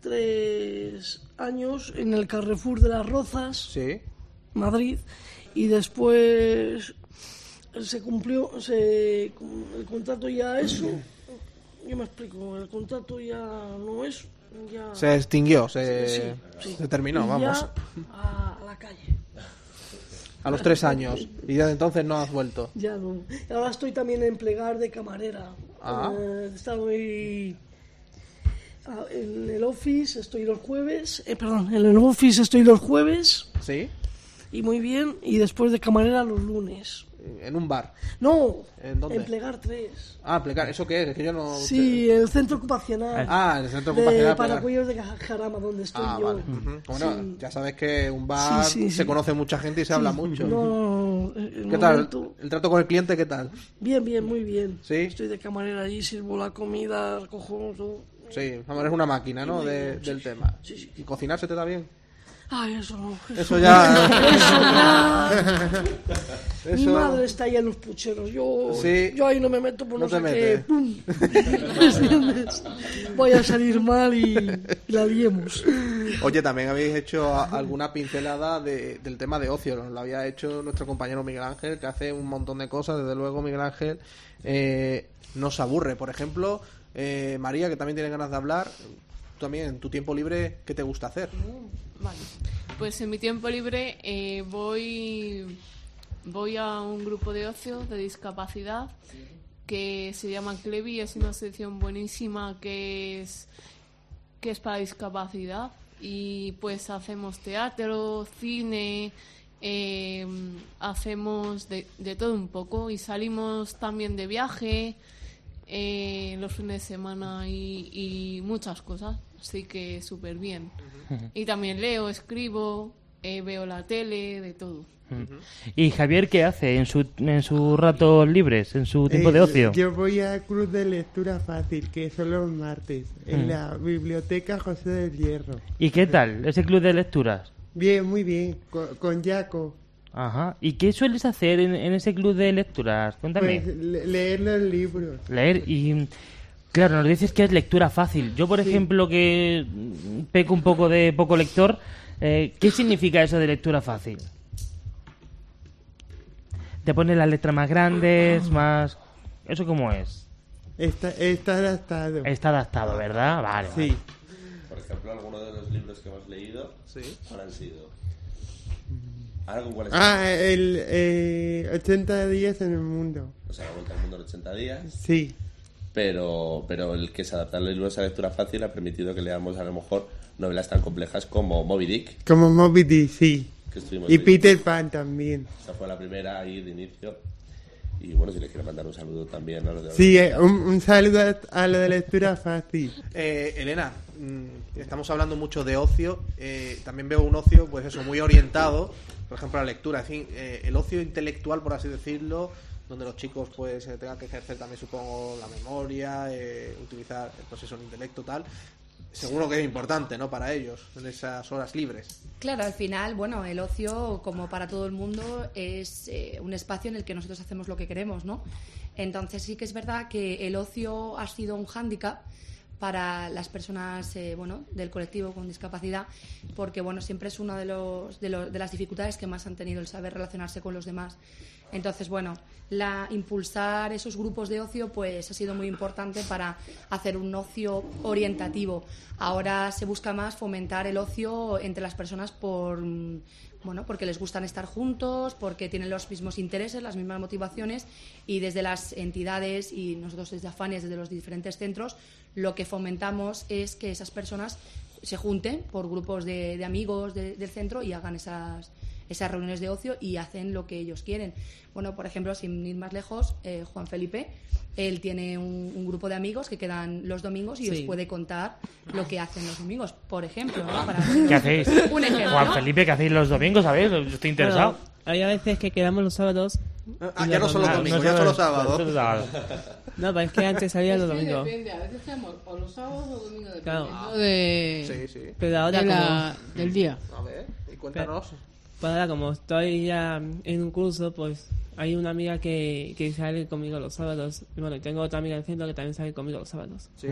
tres años en el Carrefour de las Rozas, Sí. Madrid, y después se cumplió, se, el contrato ya eso, yo me explico, el contrato ya no es, ya... Se extinguió, se, Sí, sí. se terminó, Y vamos. ya a, a la calle, A los tres años. Y desde entonces no has vuelto. ya no. Ahora estoy también en plegar de camarera, Ah. Eh, estoy... ah, En el office estoy los jueves, eh, perdón, en el office estoy los jueves ¿Sí? y muy bien, y después de camarera los lunes. En un bar. No, ¿En dónde? plegar tres. Ah, plegar. ¿Eso qué es? Es que yo no... Sí, el centro ocupacional. Ah, en el centro de ocupacional. plegar. Paracuellos de Jarama, donde estoy Ah, yo. vale. Ujú. Bueno, Sí. ya sabes que un bar Sí, sí, se sí. conoce mucha gente y se habla mucho. No, el ¿Qué tal? momento- ¿El trato con el cliente qué tal? Bien, bien, muy bien. Sí. Estoy de camarera allí, sirvo la comida, recojo todo. Sí, eres una máquina, ¿no? De- del tema. Sí, sí. ¿Y cocinar se te da bien? Ay, eso no. Eso ya. Eso ya. Mi madre está ahí en los pucheros. Yo, Sí. yo ahí no me meto por no, No sé qué. ¡Pum! Voy a salir mal y, y la liemos. Oye, también habéis hecho a- alguna pincelada de- del tema de ocio. Nos lo había hecho nuestro compañero Miguel Ángel, que hace un montón de cosas. Desde luego, Miguel Ángel eh, nos aburre. Por ejemplo, eh, María, que también tiene ganas de hablar. También, en tu tiempo libre, ¿qué te gusta hacer? Vale. Pues en mi tiempo libre eh, voy, voy a un grupo de ocio de discapacidad que se llama Clevi, es una sección buenísima que es, que es para discapacidad y pues hacemos teatro, cine, eh, hacemos de, de todo un poco y salimos también de viaje eh, los fines de semana y, y muchas cosas, así que súper bien. Y también leo, escribo, eh, veo la tele, de todo. ¿Y Javier qué hace en su, en sus ratos libres, en su tiempo de Eh, ocio? Yo voy a Cruz de Lectura Fácil, que son los martes, en la Biblioteca José del Hierro. ¿Y qué tal ese club de lecturas? Bien, muy bien, con, con Jaco. Ajá. ¿Y qué sueles hacer en, en ese club de lecturas? Cuéntame. Pues, le- leer los libros. Leer y... Claro, nos dices que es lectura fácil. Yo, por ejemplo, que peco un poco de poco lector, eh, ¿qué significa eso de lectura fácil? ¿Te pones las letras más grandes, más...? ¿Eso cómo es? Está, está adaptado. Está adaptado, ¿verdad? Vale. Sí. vale. Por ejemplo, algunos de los libros que hemos leído ¿cuál han sido? Ahora con cuáles Ah, el eh, 80 días en el mundo. O sea, la vuelta al mundo en 80 días. Sí. Pero, pero el que se adapta al libro a lectura fácil ha permitido que leamos a lo mejor novelas tan complejas como Moby Dick. Como Moby Dick, sí. Que estuvimos Y leyendo. Peter Pan también. Esa fue la primera ahí de inicio. Y bueno, si le quiero mandar un saludo también a los de Sí, eh, un, un saludo a, a lo de lectura fácil. Eh, Elena, mm, estamos hablando mucho de ocio. eh, también veo un ocio, pues eso, muy orientado, por ejemplo, la lectura. En fin, eh, el ocio intelectual, por así decirlo, donde los chicos pues eh, tengan que ejercer también, supongo, la memoria, eh, utilizar pues eso, el intelecto tal. Seguro que es importante, ¿no? Para ellos, en esas horas libres. Claro, al final, bueno, el ocio, como para todo el mundo, es eh, un espacio en el que nosotros hacemos lo que queremos, ¿no? Entonces sí que es verdad que el ocio ha sido un hándicap para las personas eh, bueno del colectivo con discapacidad porque bueno siempre es una de los, de los de las dificultades que más han tenido el saber relacionarse con los demás. Entonces bueno la impulsar esos grupos de ocio pues ha sido muy importante para hacer un ocio orientativo. Ahora se busca más fomentar el ocio entre las personas por bueno, porque les gustan estar juntos, porque tienen los mismos intereses, las mismas motivaciones y desde las entidades y nosotros desde Afanias, desde los diferentes centros, lo que fomentamos es que esas personas se junten por grupos de, de amigos de- del centro y hagan esas, esas reuniones de ocio y hacen lo que ellos quieren. Bueno, por ejemplo, sin ir más lejos, eh, Juan Felipe, él tiene un, un grupo de amigos que quedan los domingos y Sí. os puede contar lo que hacen los domingos, por ejemplo. ¿no? Para- ¿Qué hacéis? Un ejemplo. Juan Felipe, ¿qué hacéis los domingos? ¿Sabéis? Yo estoy interesado. Bueno, hay a veces que quedamos los sábados. Ah, ya no los solo domingos. ya solo sábado. No, pero es que antes salía los domingos. depende, a veces hacemos o los sábados o domingos, Claro. dependiendo de, Sí, sí. Pero ahora de la- como- del día. A ver, y cuéntanos. Pues ahora como estoy ya en un curso, pues hay una amiga que, que sale conmigo los sábados. Y bueno, tengo otra amiga en el centro que también sale conmigo los sábados. Sí.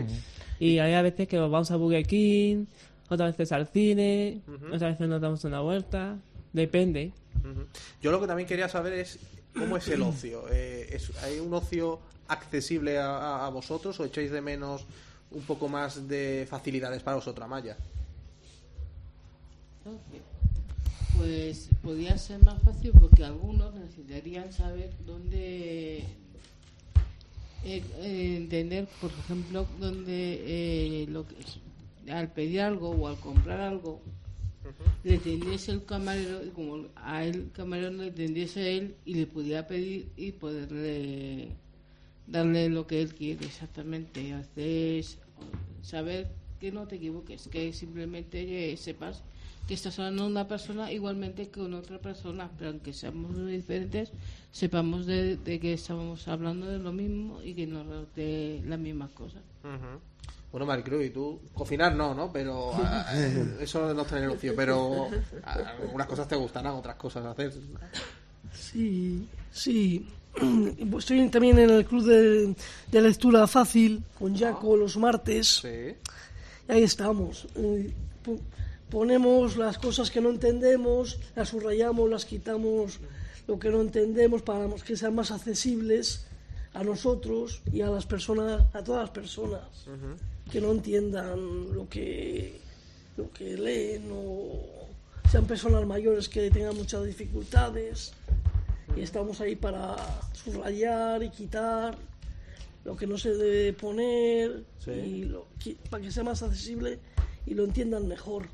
Y hay a veces que vamos a Burger King, otras veces al cine, otras veces nos damos una vuelta. Depende. Yo lo que también quería saber es cómo es el ocio. Eh, es- ¿Hay un ocio accesible a, a- a vosotros o echáis de menos un poco más de facilidades para vosotros, Maya? Pues podría ser más fácil porque algunos necesitarían saber dónde eh, eh, entender, por ejemplo, dónde eh, lo que es- al pedir algo o al comprar algo le entendiese el camarero y como a él el camarero le entendiese a él y le pudiera pedir y poderle darle lo que él quiere exactamente haces saber que no te equivoques que simplemente eh, sepas que estás hablando de una persona igualmente que con otra persona pero aunque seamos muy diferentes sepamos de, de que estamos hablando de lo mismo y que nos de las mismas cosas Bueno, Maricruz, y tú, cocinar no, ¿no? Pero ah, eh, eso no es tener ocio, pero ah, algunas cosas te gustarán, otras cosas hacer. Sí, sí. Estoy también en el club de, de lectura fácil con Jaco los martes. Y ahí estamos. Eh, Ponemos las cosas que no entendemos, las subrayamos, las quitamos lo que no entendemos para que sean más accesibles a nosotros y a las personas, a todas las personas que no entiendan lo que, lo que leen o sean personas mayores que tengan muchas dificultades y estamos ahí para subrayar y quitar lo que no se debe poner Sí. y lo- para que sea más accesible y lo entiendan mejor.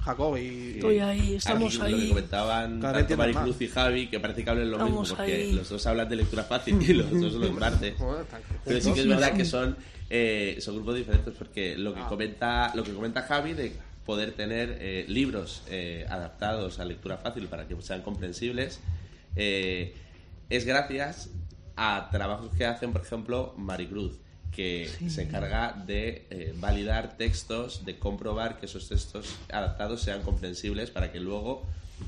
Jacob y... Estoy ahí, estamos Aquí Lo ahí. que comentaban Cada tanto Maricruz y Javi, que parece que hablan lo Estamos mismo, porque ahí. los dos hablan de lectura fácil y los dos los martes. Pero sí que es verdad que son, eh, son grupos diferentes, porque lo que, Ah. comenta, lo que comenta Javi de poder tener eh, libros eh, adaptados a lectura fácil para que sean comprensibles, eh, es gracias a trabajos que hacen, por ejemplo, Maricruz, que se encarga de eh, validar textos, de comprobar que esos textos adaptados sean comprensibles para que luego,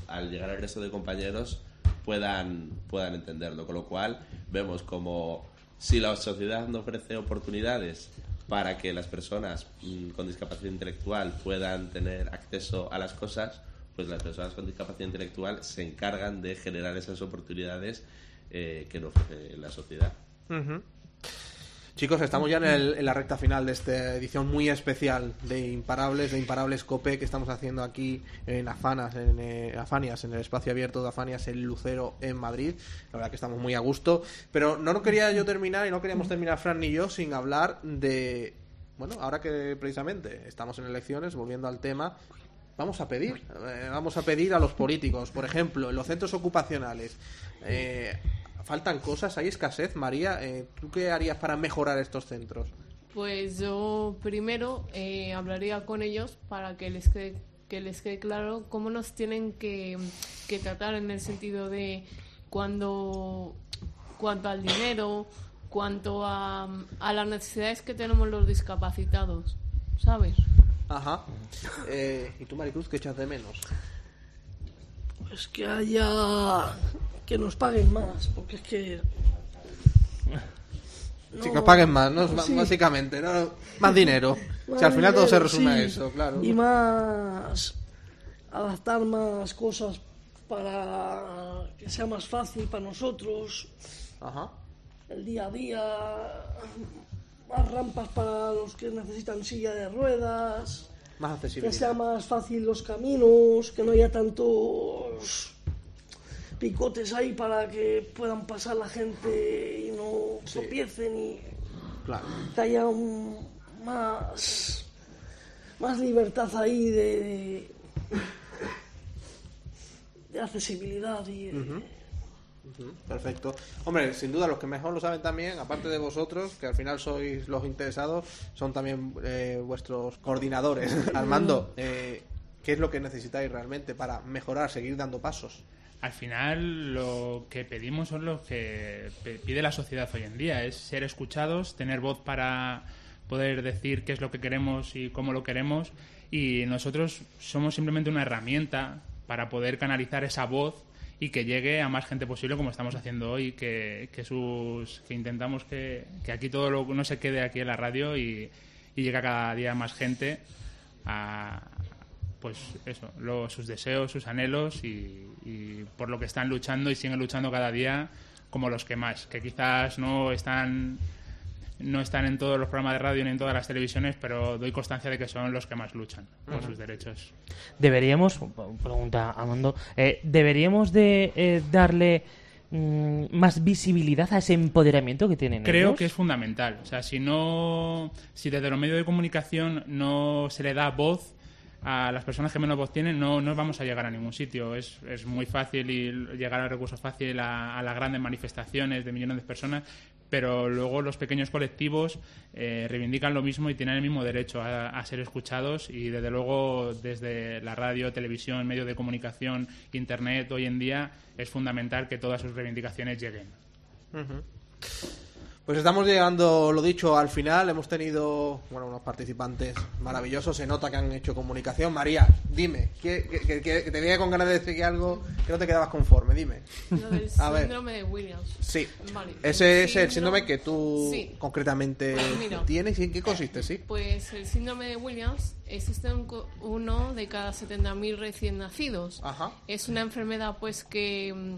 al llegar al resto de compañeros, puedan, puedan entenderlo. Con lo cual, vemos como si la sociedad no ofrece oportunidades para que las personas mm, con discapacidad intelectual puedan tener acceso a las cosas, pues las personas con discapacidad intelectual se encargan de generar esas oportunidades eh, que no ofrece la sociedad. Ujú. Chicos, estamos ya en, el- la recta final de esta edición muy especial de Imparables, de Imparables Cope que estamos haciendo aquí en Afanas, en eh, Afanias, en el espacio abierto de Afanias en Lucero, en Madrid. La verdad que estamos muy a gusto. Pero no, no quería yo terminar y no queríamos terminar Fran ni yo sin hablar de... Bueno, ahora que precisamente estamos en elecciones, volviendo al tema, vamos a pedir, eh, vamos a pedir a los políticos, por ejemplo, en los centros ocupacionales. eh, faltan cosas, hay escasez. María, eh, ¿tú qué harías para mejorar estos centros? Pues yo primero eh, hablaría con ellos para que les quede, que les quede claro cómo nos tienen que, que tratar en el sentido de cuando cuanto al dinero, cuanto a, a las necesidades que tenemos los discapacitados, ¿sabes? Ajá. Eh, ¿Y tú, Maricruz, qué echas de menos? Pues que haya. Que nos paguen más, porque es que. Sí, No, que os paguen más, ¿no? Sí. Básicamente, ¿no? Más dinero. Más si al final todo se resume a eso, claro. Y más. adaptar más cosas para que sea más fácil para nosotros. Ajá. El día a día. Más rampas para los que necesitan silla de ruedas. Más Que accesibilidad. sea más fácil los caminos, que no haya tantos picotes ahí para que puedan pasar la gente y no tropiecen y Claro. que haya un- más más libertad ahí de, de, accesibilidad y Perfecto. Hombre, sin duda los que mejor lo saben también, aparte de vosotros, que al final sois los interesados, son también eh, vuestros coordinadores. Armando, eh, ¿qué es lo que necesitáis realmente para mejorar, seguir dando pasos? Al final lo que pedimos son lo que pide la sociedad hoy en día, es ser escuchados, tener voz para poder decir qué es lo que queremos y cómo lo queremos. Y nosotros somos simplemente una herramienta para poder canalizar esa voz y que llegue a más gente posible como estamos haciendo hoy, que, que intentamos que, que aquí todo lo, no se quede aquí en la radio y, y llegue cada día más gente a pues eso, lo- sus deseos, sus anhelos y, y por lo que están luchando y siguen luchando cada día como los que más, que quizás no están no están en todos los programas de radio ni en todas las televisiones, pero doy constancia de que son los que más luchan por sus derechos. Deberíamos, pregunta Amando, eh, deberíamos de eh, darle mm, más visibilidad a ese empoderamiento que tienen Creo ellos? que es fundamental. O sea, si no, si desde los medios de comunicación no se le da voz a las personas que menos voz tienen, no, no vamos a llegar a ningún sitio. Es, es muy fácil y llegar a recursos fácil a, las grandes manifestaciones de millones de personas, pero luego los pequeños colectivos eh, reivindican lo mismo y tienen el mismo derecho a, ser escuchados y desde luego desde la radio, televisión, medios de comunicación, internet hoy en día es fundamental que todas sus reivindicaciones lleguen. Pues estamos llegando, lo dicho, al final. Hemos tenido, bueno, unos participantes maravillosos. Se nota que han hecho comunicación. María, dime, que, que- que- que te veía con ganas de decir que algo que no te quedabas conforme. Dime. Lo del A ver. síndrome de Williams. Sí. Vale, Ese es el síndrome que tú Sí. concretamente Mira. tienes y en qué consiste, sí. Pues el síndrome de Williams existe un uno de cada 70.000 recién nacidos. Ajá. Es una enfermedad pues que mm,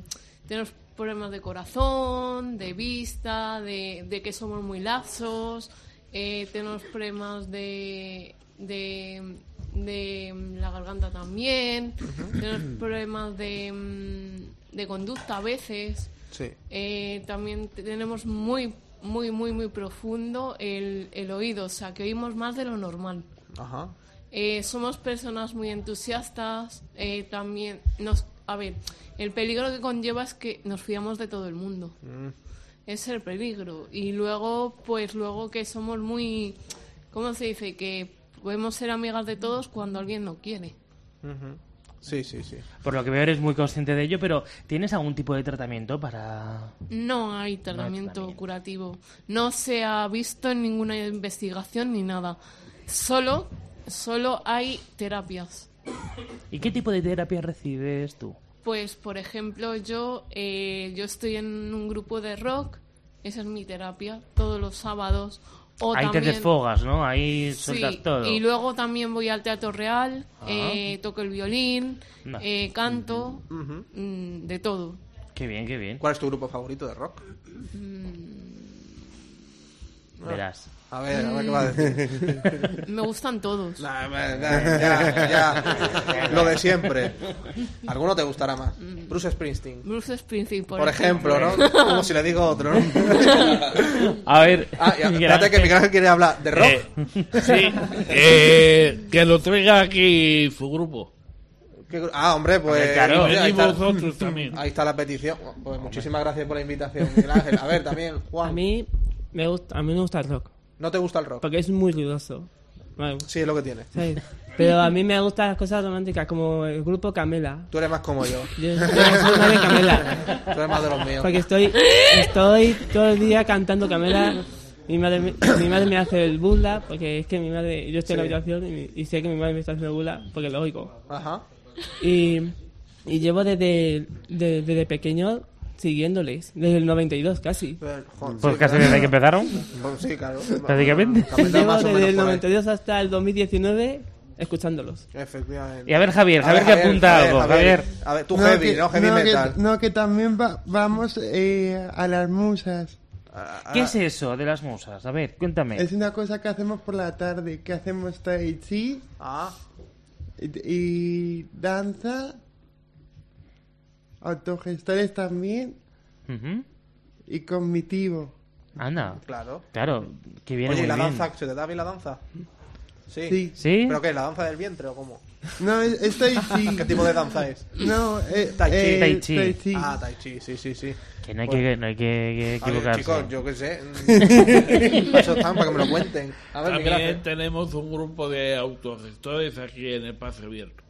tenemos problemas de corazón, de vista, de, de que somos muy lapsos, eh, tenemos problemas de, de, de, mm, la garganta también, tenemos problemas de, mm, de conducta a veces. Sí. Eh, también tenemos muy, muy, muy, muy profundo el, el oído, o sea, que oímos más de lo normal. Ajá. Eh, somos personas muy entusiastas, eh, también nos... A ver, el peligro que conlleva es que nos fiamos de todo el mundo. Mm. Es el peligro. Y luego, pues luego que somos muy... ¿Cómo se dice? Que podemos ser amigas de todos cuando alguien no quiere. Sí, sí, sí. Por lo que veo eres muy consciente de ello, pero ¿tienes algún tipo de tratamiento para...? No hay tratamiento curativo. No se ha visto en ninguna investigación ni nada. Solo, solo hay terapias. ¿Y qué tipo de terapia recibes tú? Pues, por ejemplo, yo, eh, yo estoy en un grupo de rock. Esa es mi terapia todos los sábados. O Ahí también, te desfogas, ¿no? Ahí Sí, sueltas todo. y luego también voy al Teatro Real, Ah. eh, toco el violín, No. eh, canto, mm, de todo. Qué bien, qué bien. ¿Cuál es tu grupo favorito de rock? Verás. A ver, a ver qué va a decir. Me gustan todos. Nah, nah, ya, ya. Lo de siempre. ¿Alguno te gustará más? Bruce Springsteen. Bruce Springsteen, por, Por ejemplo, ¿no? Como si le digo otro, ¿no? A ver. Ah, espérate que Miguel quiere hablar. ¿De rock? Eh, sí, eh, que lo traiga aquí su grupo. ¿Qué gru- Ah, hombre, pues. Claro. ahí, Y está, vosotros también. ahí está la petición. Pues muchísimas gracias por la invitación, Miguel Ángel. A ver, también, Juan. A mí me gusta, a mí me gusta el rock. ¿No te gusta el rock? Porque es muy ruidoso. Sí, es lo que tiene. Pero a mí me gustan las cosas románticas, como el grupo Camela. Tú eres más como yo. Yo, yo soy más de Camela. Tú eres más de los míos. Porque estoy, estoy todo el día cantando Camela. Mi madre, me- mi madre me hace el burla, porque es que mi madre, yo estoy en la habitación y, y sé que mi madre me está haciendo burla, porque lo oigo. Ajá. Y, y llevo desde, de- desde pequeño siguiéndoles, desde el 92 casi. Pues casi desde que empezaron. Pues sí, claro. Prácticamente. Llevo desde el por ahí. 92 hasta el 2019 escuchándolos. Efectivamente. Y a ver, Javier, A Javier ver, que apunta Javier, algo. Javier. A ver, tú heavy, ¿no? Heavy no, que- metal. no, que también va- vamos eh, a las musas. ¿Qué es eso de las musas? A ver, cuéntame. Es una cosa que hacemos por la tarde, que hacemos tai chi Ah. y, y danza, autogestores también Ujú. y cognitivo. Anda. Claro. Claro, que viene Oye, ¿y muy la bien. danza? ¿Se te da bien la danza? Sí. Sí. ¿Sí? ¿Pero qué? ¿La danza del vientre o cómo? No, es, es tai chi. ¿Qué tipo de danza es? No, eh, Tai chi. eh, Tai chi. tai chi. Ah, tai chi, sí, sí, sí. Que no hay, Bueno. que, no hay que, que A ver, equivocarse. chicos, yo qué sé. Para eso están, para que me lo cuenten. A ver, También tenemos un grupo de autogestores aquí en el Pase Abierto.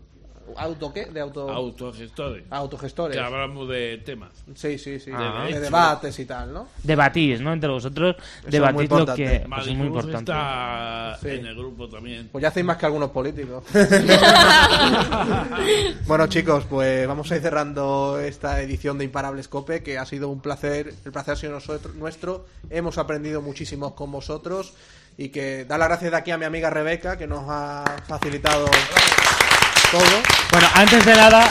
¿Auto qué? De auto... Autogestores. Autogestores. Que hablamos de temas. Sí, sí, sí. Ah. De debates y tal, ¿no? Debatís, ¿no? Entre vosotros, es muy debatid lo importante. que pues, es muy importante. está Sí. en el grupo también. Pues ya hacéis más que algunos políticos. bueno, chicos, pues vamos a ir cerrando esta edición de Imparables Cope, que ha sido un placer. El placer ha sido nosotros- nuestro. Hemos aprendido muchísimo con vosotros. Y que da las gracias de aquí a mi amiga Rebeca, que nos ha facilitado todo. Bueno, antes de nada,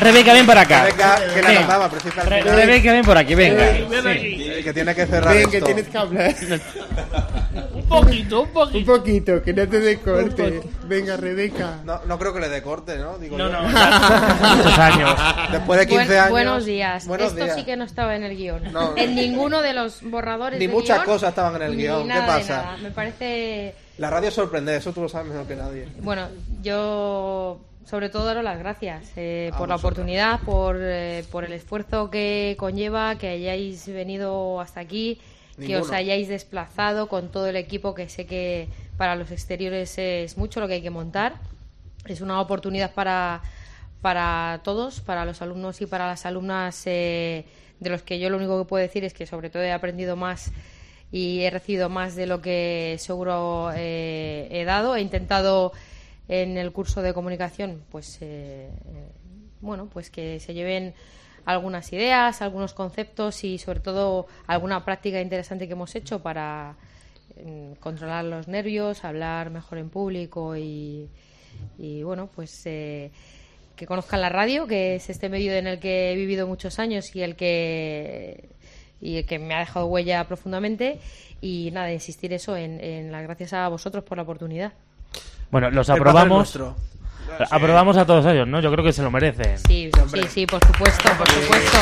Rebeca, ven para acá. Rebeca, que la principalmente. Re- Rebeca, ven por aquí, venga. Ven Sí. Que tiene que cerrar Ven, que esto. tienes que hablar. Un poquito, un poquito. Un poquito, que no te dé corte. Venga, Rebeca. No, no creo que le dé corte, ¿no? Digo No, yo. no, muchos años. Después de 15 Buen- años. Buenos días. Buenos Esto días. sí que no estaba en el guion. No. En ninguno de los borradores Ni muchas guion, cosas estaban en el ni guion. ¿Qué nada de pasa? nada. Me parece... La radio sorprende, eso tú lo sabes mejor que nadie. Bueno, yo sobre todo daros las gracias eh, por la vosotros. oportunidad, por, eh, por el esfuerzo que conlleva, que hayáis venido hasta aquí, que os hayáis desplazado con todo el equipo, que sé que para los exteriores es mucho lo que hay que montar. Es una oportunidad para, para todos, para los alumnos y para las alumnas, eh, de los que yo lo único que puedo decir es que sobre todo he aprendido más y he recibido más de lo que seguro eh, he dado. He intentado en el curso de comunicación, pues, eh, eh, bueno, pues que se lleven algunas ideas, algunos conceptos y sobre todo alguna práctica interesante que hemos hecho para mm, controlar los nervios, hablar mejor en público y, y bueno, pues eh, que conozcan la radio, que es este medio en el que he vivido muchos años y el que y el que me ha dejado huella profundamente y nada, insistir eso en, en las gracias a vosotros por la oportunidad. Bueno, los aprobamos. Aprobamos a todos ellos, ¿no? Yo creo que se lo merecen. Sí, sí, sí, por supuesto, por supuesto.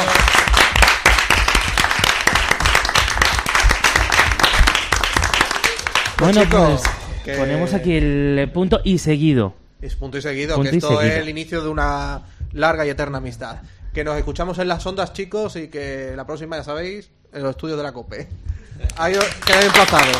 Bueno, chicos, pues que- ponemos aquí el punto y seguido. Es punto y seguido, Punto que esto seguido. es el inicio de una larga y eterna amistad. Que nos escuchamos en las ondas, chicos, y que la próxima, ya sabéis, en los estudios de la COPE. Ahí quedáis emplazados.